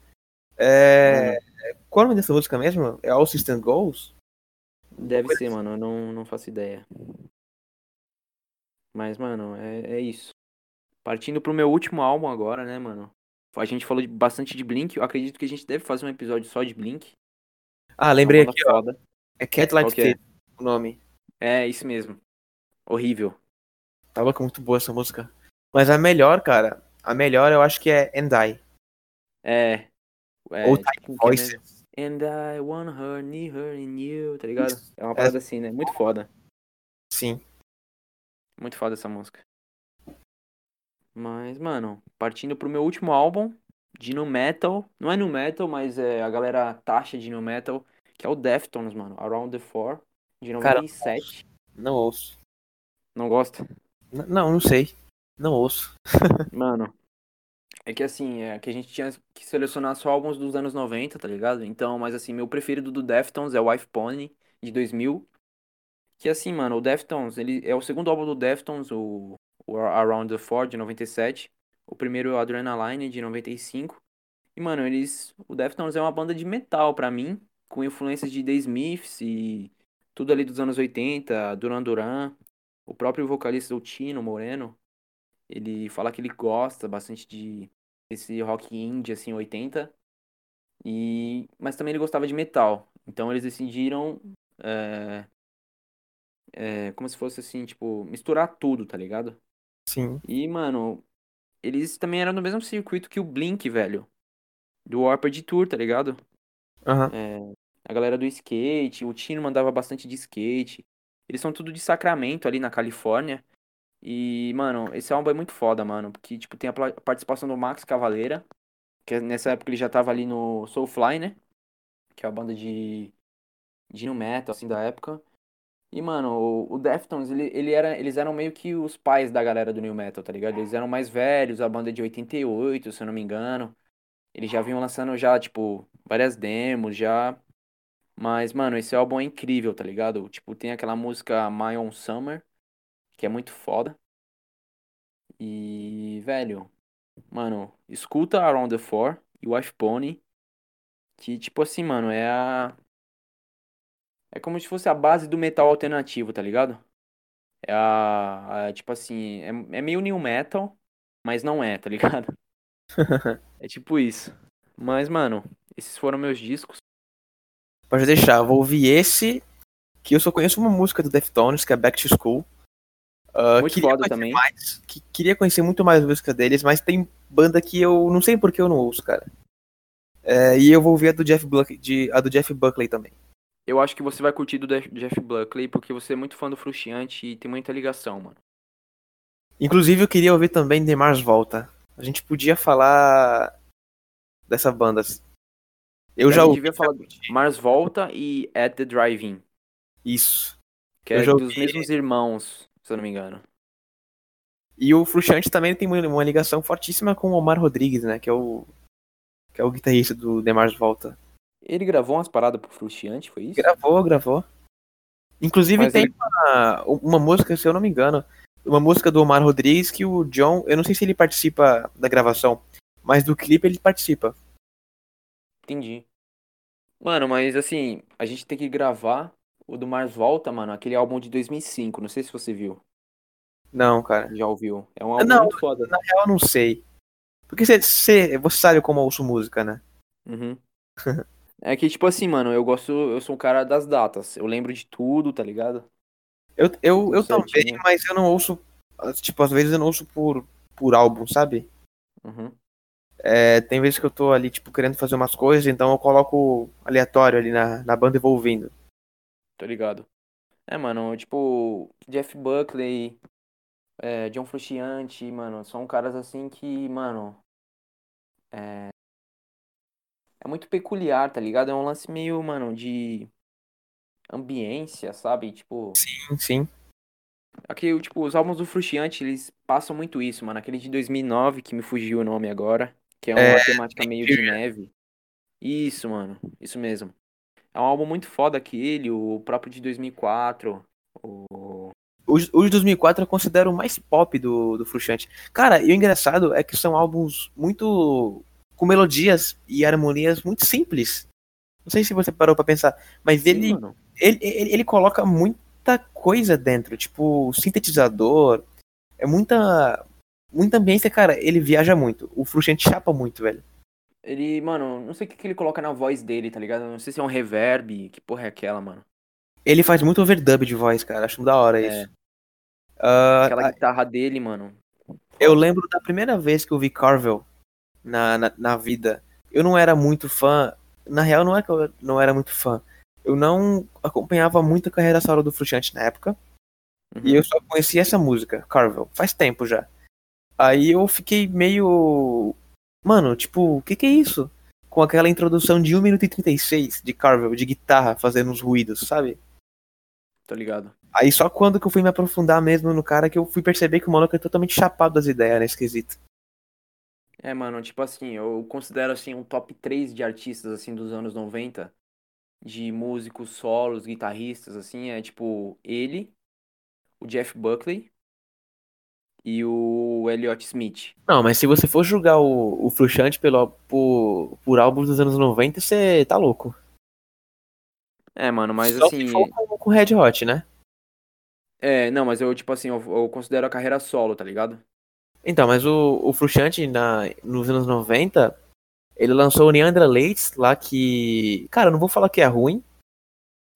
É. Qual é o nome dessa música mesmo? É All System Goals? Deve ser, mano, eu não, não faço ideia. Mas, mano, é, é isso. Partindo pro meu último álbum agora, né, mano? A gente falou bastante de Blink. Eu acredito que a gente deve fazer um episódio só de Blink. Ah, lembrei Uma banda aqui, ó. foda. É Cat que é? Fit, o nome. É, isso mesmo. Horrível. Tá louco, muito boa essa música. Mas a melhor, cara, a melhor eu acho que é And I. É. é Ou tipo, que é Voices. And I want her, need her in you, tá ligado? É uma parada assim, né? Muito foda. Sim. Muito foda essa música. Mas, mano, partindo pro meu último álbum de nu metal, não é nu metal, mas é a galera taxa de nu metal, que é o Deftones, mano, Around the Four, de Cara, 97. Não ouço. Não gosta? N- não, não sei. Não ouço. Mano, é que assim, é que a gente tinha que selecionar só álbuns dos anos 90, tá ligado? Então, mas assim, meu preferido do Deftones é o Wife Pony, de 2000. Que assim, mano, o Deftones, ele é o segundo álbum do Deftones, o, o Around the Four, de 97. O primeiro é o Adrenaline, de 95. E, mano, eles. O Deftones é uma banda de metal pra mim, com influências de The Smiths e tudo ali dos anos 80, Duran Duran. O próprio vocalista, o Tino Moreno, ele fala que ele gosta bastante de esse rock indie, assim, 80. E... Mas também ele gostava de metal. Então eles decidiram. É... é, como se fosse assim, tipo, misturar tudo, tá ligado? Sim. E, mano, eles também eram no mesmo circuito que o Blink, velho. Do Warped Tour, tá ligado? Aham. É, a galera do skate, o Tino mandava bastante de skate. Eles são tudo de Sacramento, ali na Califórnia. E, mano, esse álbum é muito foda, mano. Porque, tipo, tem a participação do Max Cavaleira. Que nessa época ele já tava ali no Soulfly, né? Que é a banda de, de nu metal, assim, da época. E, mano, o, o Deftones, ele, ele era, eles eram meio que os pais da galera do new metal, tá ligado? Eles eram mais velhos, a banda é de 88, se eu não me engano. Eles já vinham lançando já, tipo, várias demos, já. Mas, mano, esse álbum é incrível, tá ligado? Tipo, tem aquela música My Own Summer, que é muito foda. E, velho, mano, escuta Around the Four e Wife Pony, que, tipo assim, mano, é a, É como se fosse a base do metal alternativo, tá ligado? É a, a- tipo assim, é, é meio new metal, mas não é, tá ligado? É tipo isso. Mas, mano, esses foram meus discos. Pode deixar, eu vou ouvir esse, que eu só conheço uma música do Deftones, que é Back to School. Ah, Muito foda também. mais, que, queria conhecer muito mais a música deles, mas tem banda que eu não sei por que eu não ouço, cara. É, e eu vou ouvir a do Jeff Buckley, de, a do Jeff Buckley também. Eu acho que você vai curtir do Jeff Buckley, porque você é muito fã do Frustiante e tem muita ligação, mano. Inclusive, eu queria ouvir também The Mars Volta. A gente podia falar dessa banda. Eu A já ouvi. devia falar Mars Volta e At the Drive-In, Isso. que Eu é dos ouvi. mesmos irmãos, se eu não me engano. E o Frustrante também tem uma ligação fortíssima com o Omar Rodrigues, né? Que é o. Que é o guitarrista do The Mars Volta. Ele gravou umas paradas pro Frustiante, foi isso? Gravou, gravou. Inclusive Mas tem ele- uma, uma música, se eu não me engano, uma música do Omar Rodrigues que o John, eu não sei se ele participa da gravação, mas do clipe ele participa. Entendi. Mano, mas assim, a gente tem que gravar o do Mars Volta, mano, aquele álbum de 2005, não sei se você viu, Não, cara. já ouviu. É um álbum Não. muito foda. Na real, eu não sei. Porque você, você, você sabe como eu ouço música, né? Uhum. É que, tipo assim, mano, eu gosto, eu sou um cara das datas, eu lembro de tudo, tá ligado? Eu, eu, eu também, mas eu não ouço. Tipo, às vezes eu não ouço por, por álbum, sabe? Uhum. É, tem vezes que eu tô ali, tipo, querendo fazer umas coisas, então eu coloco aleatório ali na, na banda e vou ouvindo. Tô ligado. É, mano, tipo, Jeff Buckley, é, John Frusciante, mano, são caras assim que, mano, é, é muito peculiar, tá ligado? É um lance meio, mano, de ambiência, sabe? Tipo, Sim, sim. aqui, tipo, os álbuns do Frusciante, eles passam muito isso, mano. Aquele de 2009, que me fugiu o nome agora, que é uma É, temática meio de neve. Isso, mano, isso mesmo. É um álbum muito foda aquele, o próprio de 2004, o... Os, os 2004 eu considero o mais pop do, do Frustrante. Cara, e o engraçado é que são álbuns muito. com melodias e harmonias muito simples. Não sei se você parou pra pensar, mas Sim, ele, ele, ele, ele coloca muita coisa dentro, tipo, sintetizador. É muita. Muita ambiência, cara. Ele viaja muito. O Frustrante chapa muito, velho. Ele, mano, não sei o que, que ele coloca na voz dele, tá ligado? Não sei se é um reverb, que porra é aquela, mano. Ele faz muito overdub de voz, cara. Acho da hora É. isso. Ah, Aquela guitarra dele, mano. Eu lembro da primeira vez que eu vi Carvel na, na, na vida. Eu não era muito fã. Na real, não é que eu não era muito fã. Eu não acompanhava muito a carreira solo do Frustrante na época. Uhum. E eu só conheci essa música, Carvel. Faz tempo já. Aí eu fiquei meio. Mano, tipo, o que que é isso? Com aquela introdução de 1 minuto e 36 de Carvel, de guitarra fazendo uns ruídos, sabe? Tô ligado. Aí só quando que eu fui me aprofundar mesmo no cara que eu fui perceber que o maluco é totalmente chapado das ideias nesse quesito. É, mano, tipo assim, eu considero assim um top 3 de artistas assim dos anos 90, de músicos solos, guitarristas assim, é tipo ele, o Jeff Buckley e o Elliott Smith. Não, mas se você for julgar o, o Frustrante pelo, por, por álbuns dos anos 90, você tá louco. É, mano, mas Só assim, for com, com Red Hot, né? é, não, mas eu tipo assim, eu, eu considero a carreira solo, tá ligado? Então, mas o, o Frustrante na, nos anos 90, ele lançou o Neandra Leitz lá que. Cara, eu não vou falar que é ruim,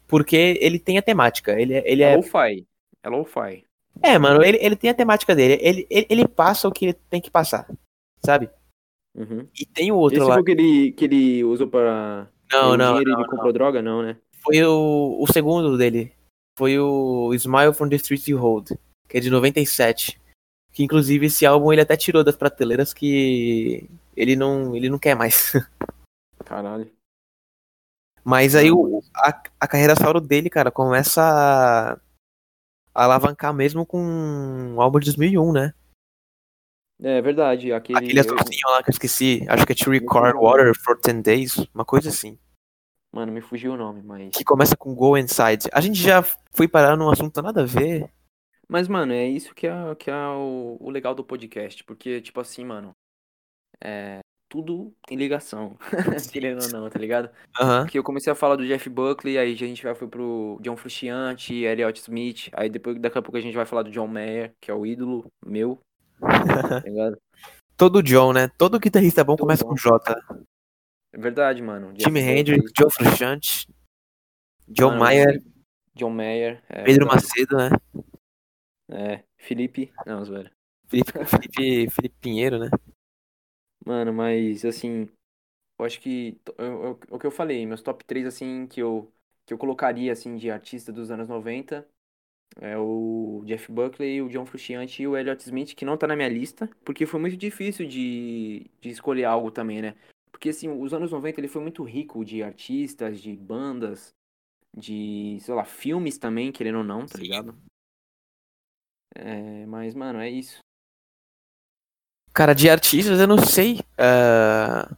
porque ele tem a temática. Ele, é- ele É é. lo-fi. É lo-fi. É, mano, ele, ele tem a temática dele. Ele, ele, ele passa o que ele tem que passar, sabe? Uhum. E tem o outro Esse lá. foi o que ele, que ele usou pra. Não, não, não, ele comprou droga? Não, né? Foi o, o segundo dele. Foi o Smile from the Streets You Hold, que é de 97. Que inclusive esse álbum ele até tirou das prateleiras que ele não, ele não quer mais. Caralho. Mas aí Não, o, a, a carreira solo dele, cara, começa alavancar mesmo com o álbum de 2001, né? É verdade. Aquele. Aquele azulzinho lá que eu esqueci, acho que é To Record Water for 10 Days, uma coisa assim. Mano, me fugiu o nome, mas. Que começa com Go Inside. A gente já foi parar num assunto nada a ver. Mas, mano, é isso que é, que é o, o legal do podcast. Porque, tipo assim, mano. É, tudo tem ligação. Querendo ou não, tá ligado? Aham. Porque eu comecei a falar do Jeff Buckley, aí a gente vai foi pro John Frusciante, Elliot Smith, aí depois daqui a pouco a gente vai falar do John Mayer, que é o ídolo meu, tá ligado? Todo John, né? Todo guitarrista bom Todo começa bom. com J. É verdade, mano. Jimi Buckley, Hendrix, Joe Frusciante, John mano, Mayer, John Mayer, é, Pedro verdade. Macedo, né? É, Felipe, não, zoeira. Felipe, Felipe, Felipe Pinheiro, né? Mano, mas assim, eu acho que eu- eu- o que eu falei, meus top 3 assim que eu que eu colocaria assim de artista dos anos 90 é o Jeff Buckley, o John Frusciante e o Elliot Smith, que não tá na minha lista, porque foi muito difícil de, de escolher algo também, né? Porque assim, os anos 90 ele foi muito rico de artistas, de bandas, de, sei lá, filmes também, querendo ou não, tá Sim. ligado? É, mas, mano, é isso. Cara, de artistas eu não sei ah,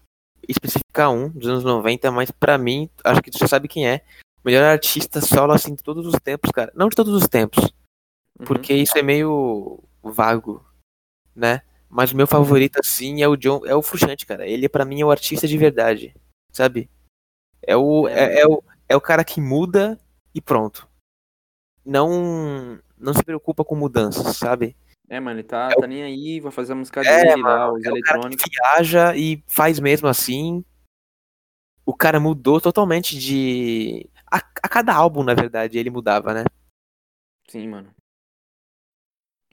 especificar um dos anos 90, mas pra mim, acho que tu já sabe quem é. O melhor artista solo assim de todos os tempos, cara. Não de todos os tempos, Uhum. porque isso é meio vago, né? Mas o meu favorito assim é o John, é o Frusciante, cara. Ele pra mim é o artista de verdade, sabe? É o É, é, é o é o cara que muda e pronto. Não não se preocupa com mudanças, sabe? É, mano, ele tá, É o- tá nem aí, vai fazer a música É, dele lá, os É eletrônicos. viaja e faz mesmo assim. O cara mudou totalmente de. A, a cada álbum, na verdade, ele mudava, né? Sim, mano.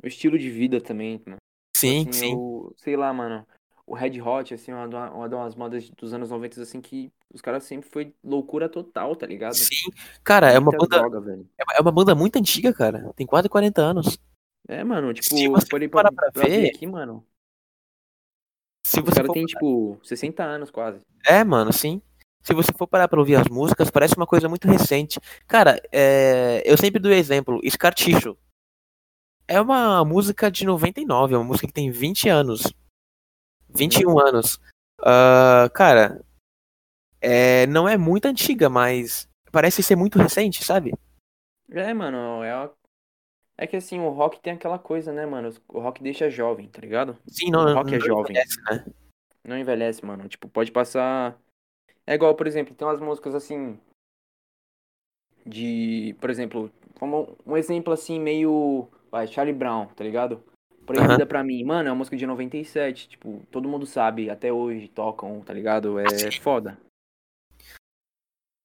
O estilo de vida também, mano. Sim, Assim, sim. eu, sei lá, mano. O Red Hot, assim, uma, uma das modas dos anos 90, assim, que os caras sempre foi loucura total, tá ligado? Sim. Cara, é uma Muita banda, droga, velho. é uma banda muito antiga, cara. Tem quase 40 anos. É, mano, tipo, Se você parar pra, pra ver ver, aqui, mano. Se você caras for... têm, tipo, 60 anos quase. É, mano, sim. Se você for parar pra ouvir as músicas, parece uma coisa muito recente. Cara, é... eu sempre dou exemplo. Scar Tissue. É uma música de 99, é uma música que tem 20 anos. 21 anos. Ah, cara, é... não é muito antiga, mas parece ser muito recente, sabe? É, mano, é, a- é que assim, o rock tem aquela coisa, né, mano? O rock deixa jovem, tá ligado? Sim, não, O não, rock é não jovem. envelhece, né? Não envelhece, mano. Tipo, pode passar. É igual, por exemplo, tem umas músicas assim. De. Por exemplo, como um exemplo assim, meio. Vai, Charlie Brown, tá ligado? Proibida Aham. pra mim. Mano, é uma música de 97. Tipo, todo mundo sabe, até hoje tocam, tá ligado? É foda.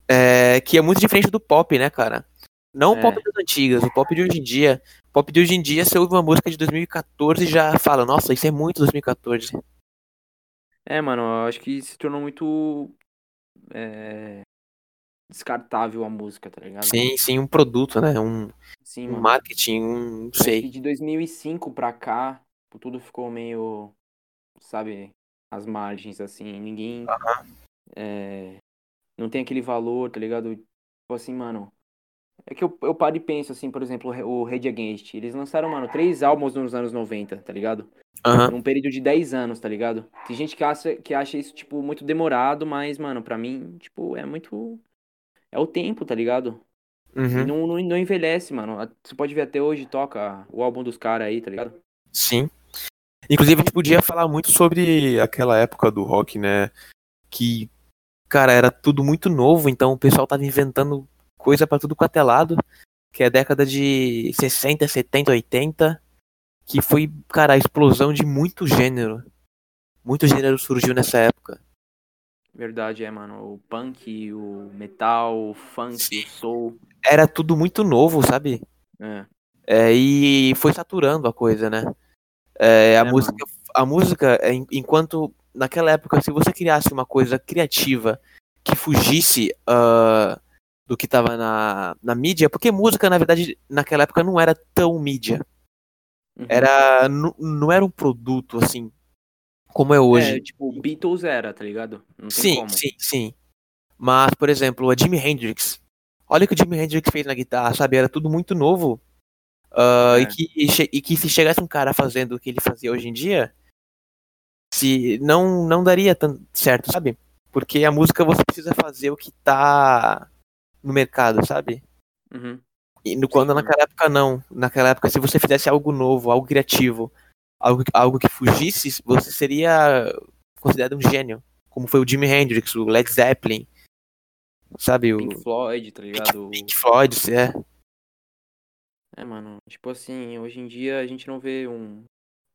É, que é muito diferente do pop, né, cara? Não o É. pop das antigas, o pop de hoje em dia. O pop de hoje em dia, você ouve uma música de 2014 e já fala, nossa, isso é muito 2014. É, mano, eu acho que se tornou muito. É. Descartável a música, tá ligado? Sim, sim, um produto, né? Um, Sim, um marketing, um, não sei. de 2005 pra cá, tudo ficou meio, sabe, às margens, assim. Ninguém é, não tem aquele valor, tá ligado? Tipo assim, mano. É que eu, eu paro e penso, assim, por exemplo, o Rage Against. Eles lançaram, mano, três álbuns nos anos 90, tá ligado? Aham. Num período de 10 anos, tá ligado? Tem gente que acha, que acha isso, tipo, muito demorado, mas, mano, pra mim, tipo, é muito. É o tempo, tá ligado? Uhum. não, não, não envelhece, mano. Você pode ver até hoje, toca o álbum dos caras aí, tá ligado? Sim. Inclusive, a gente podia falar muito sobre aquela época do rock, né? Que, cara, era tudo muito novo, então o pessoal tava inventando coisa pra tudo quanto é lado. Que é a década de 60, 70, 80. Que foi, cara, a explosão de muito gênero. Muito gênero surgiu nessa época. Verdade, é, mano. O punk, o metal, o funk, Sim. o soul. Era tudo muito novo, sabe? É, É, e foi saturando a coisa, né? É, a É, música, a música, é, en- enquanto naquela época, se você criasse uma coisa criativa que fugisse ah, do que tava na, na mídia, porque música, na verdade, naquela época não era tão mídia. uhum. Era, não era um produto assim, como é hoje. É, tipo, Beatles era, tá ligado? Sim, como. sim, sim. Mas, por exemplo, a Jimi Hendrix. Olha o que o Jimi Hendrix fez na guitarra, sabe? Era tudo muito novo. Ah, É. e, que, e e que se chegasse um cara fazendo o que ele fazia hoje em dia, se não não daria tão certo, sabe? Porque a música você precisa fazer o que tá no mercado, sabe? Uhum. E no, quando naquela época não. Naquela época, se você fizesse algo novo, algo criativo, algo, algo que fugisse, você seria considerado um gênio. Como foi o Jimi Hendrix, o Led Zeppelin. Sabe, o Pink Floyd, tá ligado? Pink Floyd, é. É, mano, tipo assim, hoje em dia a gente não vê um.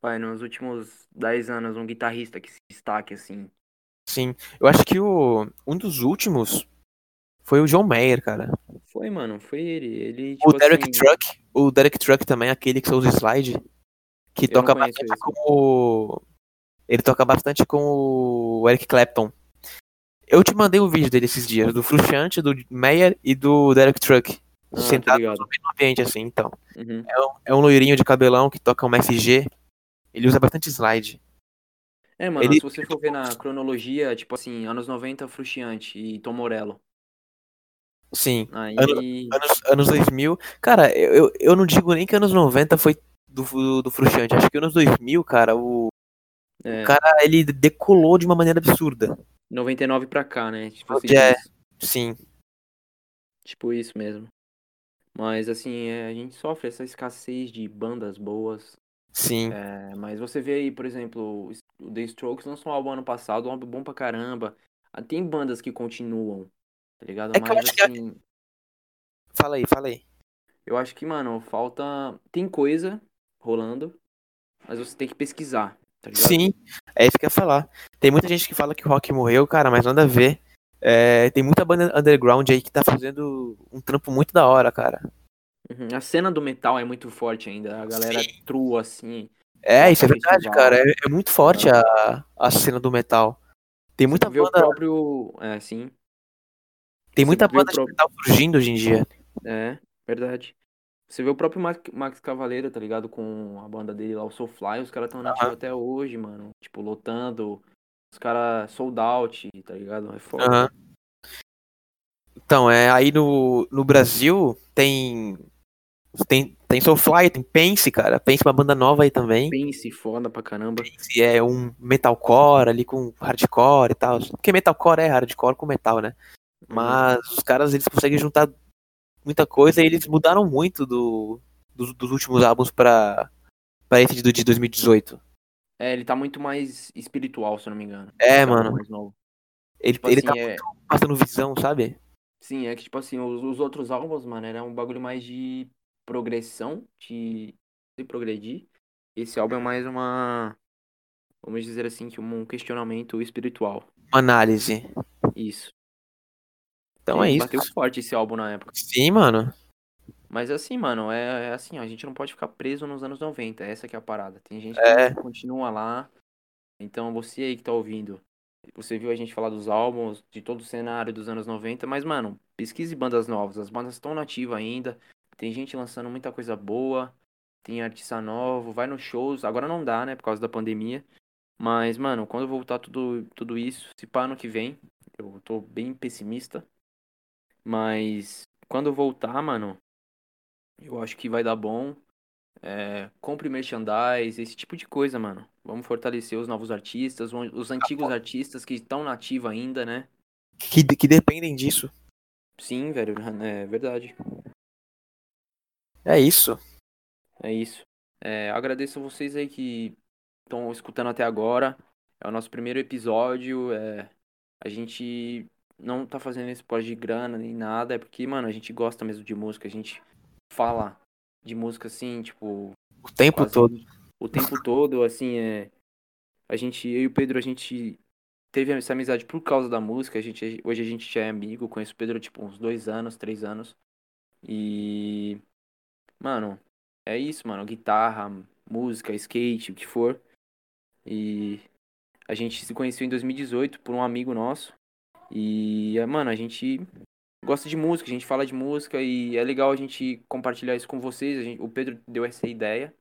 Vai, nos últimos 10 anos, um guitarrista que se destaque assim. Sim. Eu acho que o, um dos últimos foi o John Mayer, cara. Foi, mano, foi ele. Ele, O tipo Derek assim, Truck, o Derek Truck também, aquele que usa slide, que Eu toca bastante com o... Ele toca bastante com o Eric Clapton. Eu te mandei o vídeo dele esses dias, do Frusciante, do Mayer e do Derek Truck. Ah, sentado no mesmo ambiente, assim, então. Uhum. É um, é um loirinho de cabelão que toca uma FG. Ele usa bastante slide. É, mano, Ele- se você for ver na cronologia, tipo assim, anos 90, Frustiante e Tom Morello. Sim. Aí. Anos, anos 2000. Cara, eu, eu- não digo nem que anos 90 foi do, do, do Frusciante. Acho que anos 2000, cara, o, É, o cara ele decolou de uma maneira absurda. 99 pra cá, né? Tipo, você É. diz. Sim. Tipo isso mesmo. Mas assim, é, a gente sofre essa escassez de bandas boas. Sim. É, mas você vê aí, por exemplo, o The Strokes lançou um álbum ano passado, um álbum bom pra caramba. Ah, Tem bandas que continuam, tá ligado? É que eu Mas acho que- assim, Fala aí, fala aí. eu acho que, mano, falta. Tem coisa rolando, mas você tem que pesquisar, tá ligado? Sim, é isso que eu ia falar. Tem muita gente que fala que o rock morreu, cara, mas nada a ver. É, tem muita banda underground aí que tá fazendo um trampo muito da hora, cara. Uhum. A cena do metal é muito forte ainda. A galera trua assim. É, isso é verdade, cara. É, é muito forte a, a cena do metal. Tem muita Vê o banda, próprio. É, sim. Tem muita banda de próprio- metal surgindo hoje em dia. É, verdade. Você vê o próprio Max, Max Cavaleira, tá ligado? Com a banda dele lá, o Soulfly, os caras tão nativos até hoje, mano. Tipo, lotando. Os caras sold out, tá ligado? É foda. Então, é, aí no, no Brasil tem, tem tem Soulfly, tem Pense, cara. Pense é uma banda nova aí também. Pense foda pra caramba. Pense é um metalcore ali com hardcore e tal. Porque metalcore é hardcore com metal, né? Mas os caras eles conseguem juntar muita coisa e eles mudaram muito do, dos, dos últimos álbuns pra, pra esse de, de 2018. É, ele tá muito mais espiritual, se eu não me engano. É, Esse álbum mano. mais novo. Ele, Tipo ele assim, tá é... passando visão, sabe? Sim, é que, tipo assim, os, os outros álbuns, mano, era um bagulho mais de progressão, de, de progredir. Esse álbum é mais uma, vamos dizer assim, que um questionamento espiritual. Uma análise. Isso. Então E é isso. Bateu forte esse álbum na época. Sim, mano. Mas assim, mano, é, é assim, ó, a gente não pode ficar preso nos anos 90, essa que é a parada. Tem gente É. que continua lá. Então você aí que tá ouvindo, você viu a gente falar dos álbuns, de todo o cenário dos anos 90, mas, mano, pesquise bandas novas. As bandas estão nativas ainda. Tem gente lançando muita coisa boa. Tem artista novo, vai nos shows. Agora não dá, né, por causa da pandemia. Mas, mano, quando voltar tudo, tudo isso, se pá ano que vem, eu tô bem pessimista. Mas quando voltar, mano, eu acho que vai dar bom. É, compre merchandise, esse tipo de coisa, mano. Vamos fortalecer os novos artistas, os antigos artistas que estão nativos ainda, né? Que, que dependem disso. Sim, velho, é verdade. É isso. É isso. É, agradeço a vocês aí que estão escutando até agora. É o nosso primeiro episódio. É, a gente não tá fazendo esse pós de grana nem nada. É porque, mano, a gente gosta mesmo de música. A gente fala de música assim, tipo, O tempo quase todo. O tempo todo, assim, é. A gente, eu e o Pedro, a gente teve essa amizade por causa da música. A gente, hoje a gente já é amigo. Conheço o Pedro, tipo, uns dois anos, três anos. E. Mano, é isso, mano. Guitarra, música, skate, o que for. E. A gente se conheceu em 2018 por um amigo nosso. E, mano, a gente gosta de música, a gente fala de música e é legal a gente compartilhar isso com vocês. A gente, o Pedro deu essa ideia.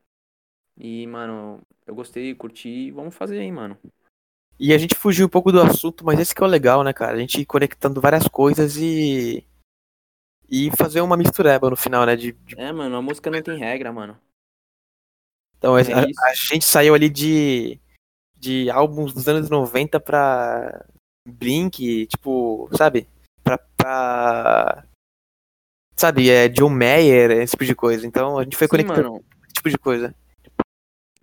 E, mano, eu gostei, curti. Vamos fazer aí, mano. E a gente fugiu um pouco do assunto, mas esse que é o legal, né, cara? A gente ir conectando várias coisas e. E fazer uma mistureba no final, né? De, de- É, mano, a música não tem regra, mano. Então, É a, a gente saiu ali de. De álbuns dos anos 90 pra. Blink, tipo, sabe? Pra. pra sabe, é John Mayer, esse tipo de coisa. Então a gente foi Sim, conectando mano. esse tipo de coisa.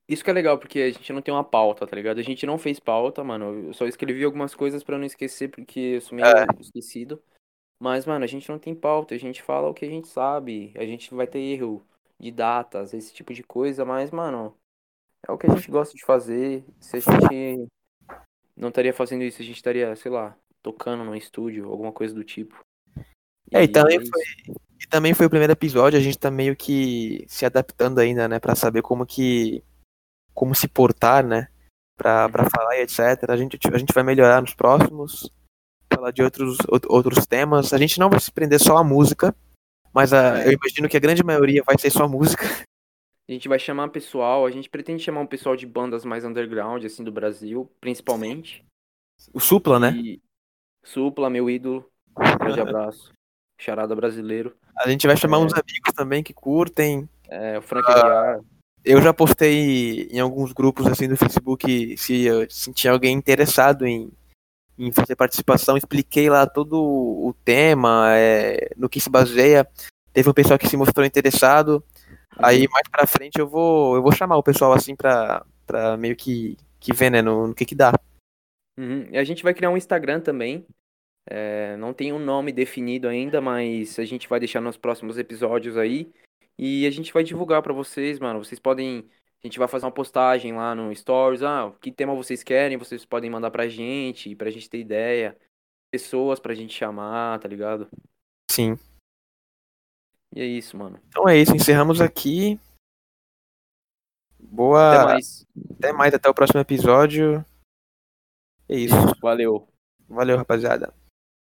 Isso que é legal, porque a gente não tem uma pauta, tá ligado? A gente não fez pauta, mano. Eu só escrevi algumas coisas pra não esquecer, porque eu sou meio É. esquecido. Mas, mano, a gente não tem pauta, a gente fala o que a gente sabe. A gente vai ter erro de datas, esse tipo de coisa, mas, mano, é o que a gente gosta de fazer. Se a gente não estaria fazendo isso, a gente estaria, sei lá, tocando num estúdio, alguma coisa do tipo. É, e também isso. E também foi o primeiro episódio, a gente tá meio que se adaptando ainda, né, Pra saber como que como se portar, né, Pra pra Uhum. falar e etc. A gente a gente vai melhorar nos próximos, falar de outros out- outros temas. A gente não vai se prender só à música, mas a, É. eu imagino que a grande maioria vai ser só música. A gente vai chamar pessoal, a gente pretende chamar um pessoal de bandas mais underground, assim, do Brasil, principalmente. O Supla, né? E Supla, meu ídolo. Um grande abraço. Charada brasileiro. A gente vai chamar É. uns amigos também que curtem. É, o Frank Aguiar. Eu já postei em alguns grupos assim do Facebook se, eu- se tinha alguém interessado em, em fazer participação, expliquei lá todo o tema, é, no que se baseia. Teve um pessoal que se mostrou interessado. Aí mais pra frente eu vou eu vou chamar o pessoal assim pra, pra meio que, que ver, né, no, no que que dá. Uhum. E a gente vai criar um Instagram também. É, não tem um nome definido ainda, mas a gente vai deixar nos próximos episódios aí. E a gente vai divulgar pra vocês, mano. Vocês podem. A gente vai fazer uma postagem lá no Stories. Ah, que tema vocês querem? Vocês podem mandar pra gente, pra gente ter ideia. Pessoas pra gente chamar, tá ligado? Sim. E é isso, mano. Então é isso, encerramos aqui. Boa. Até mais. Até mais, até o próximo episódio. É isso. Valeu. Valeu, rapaziada.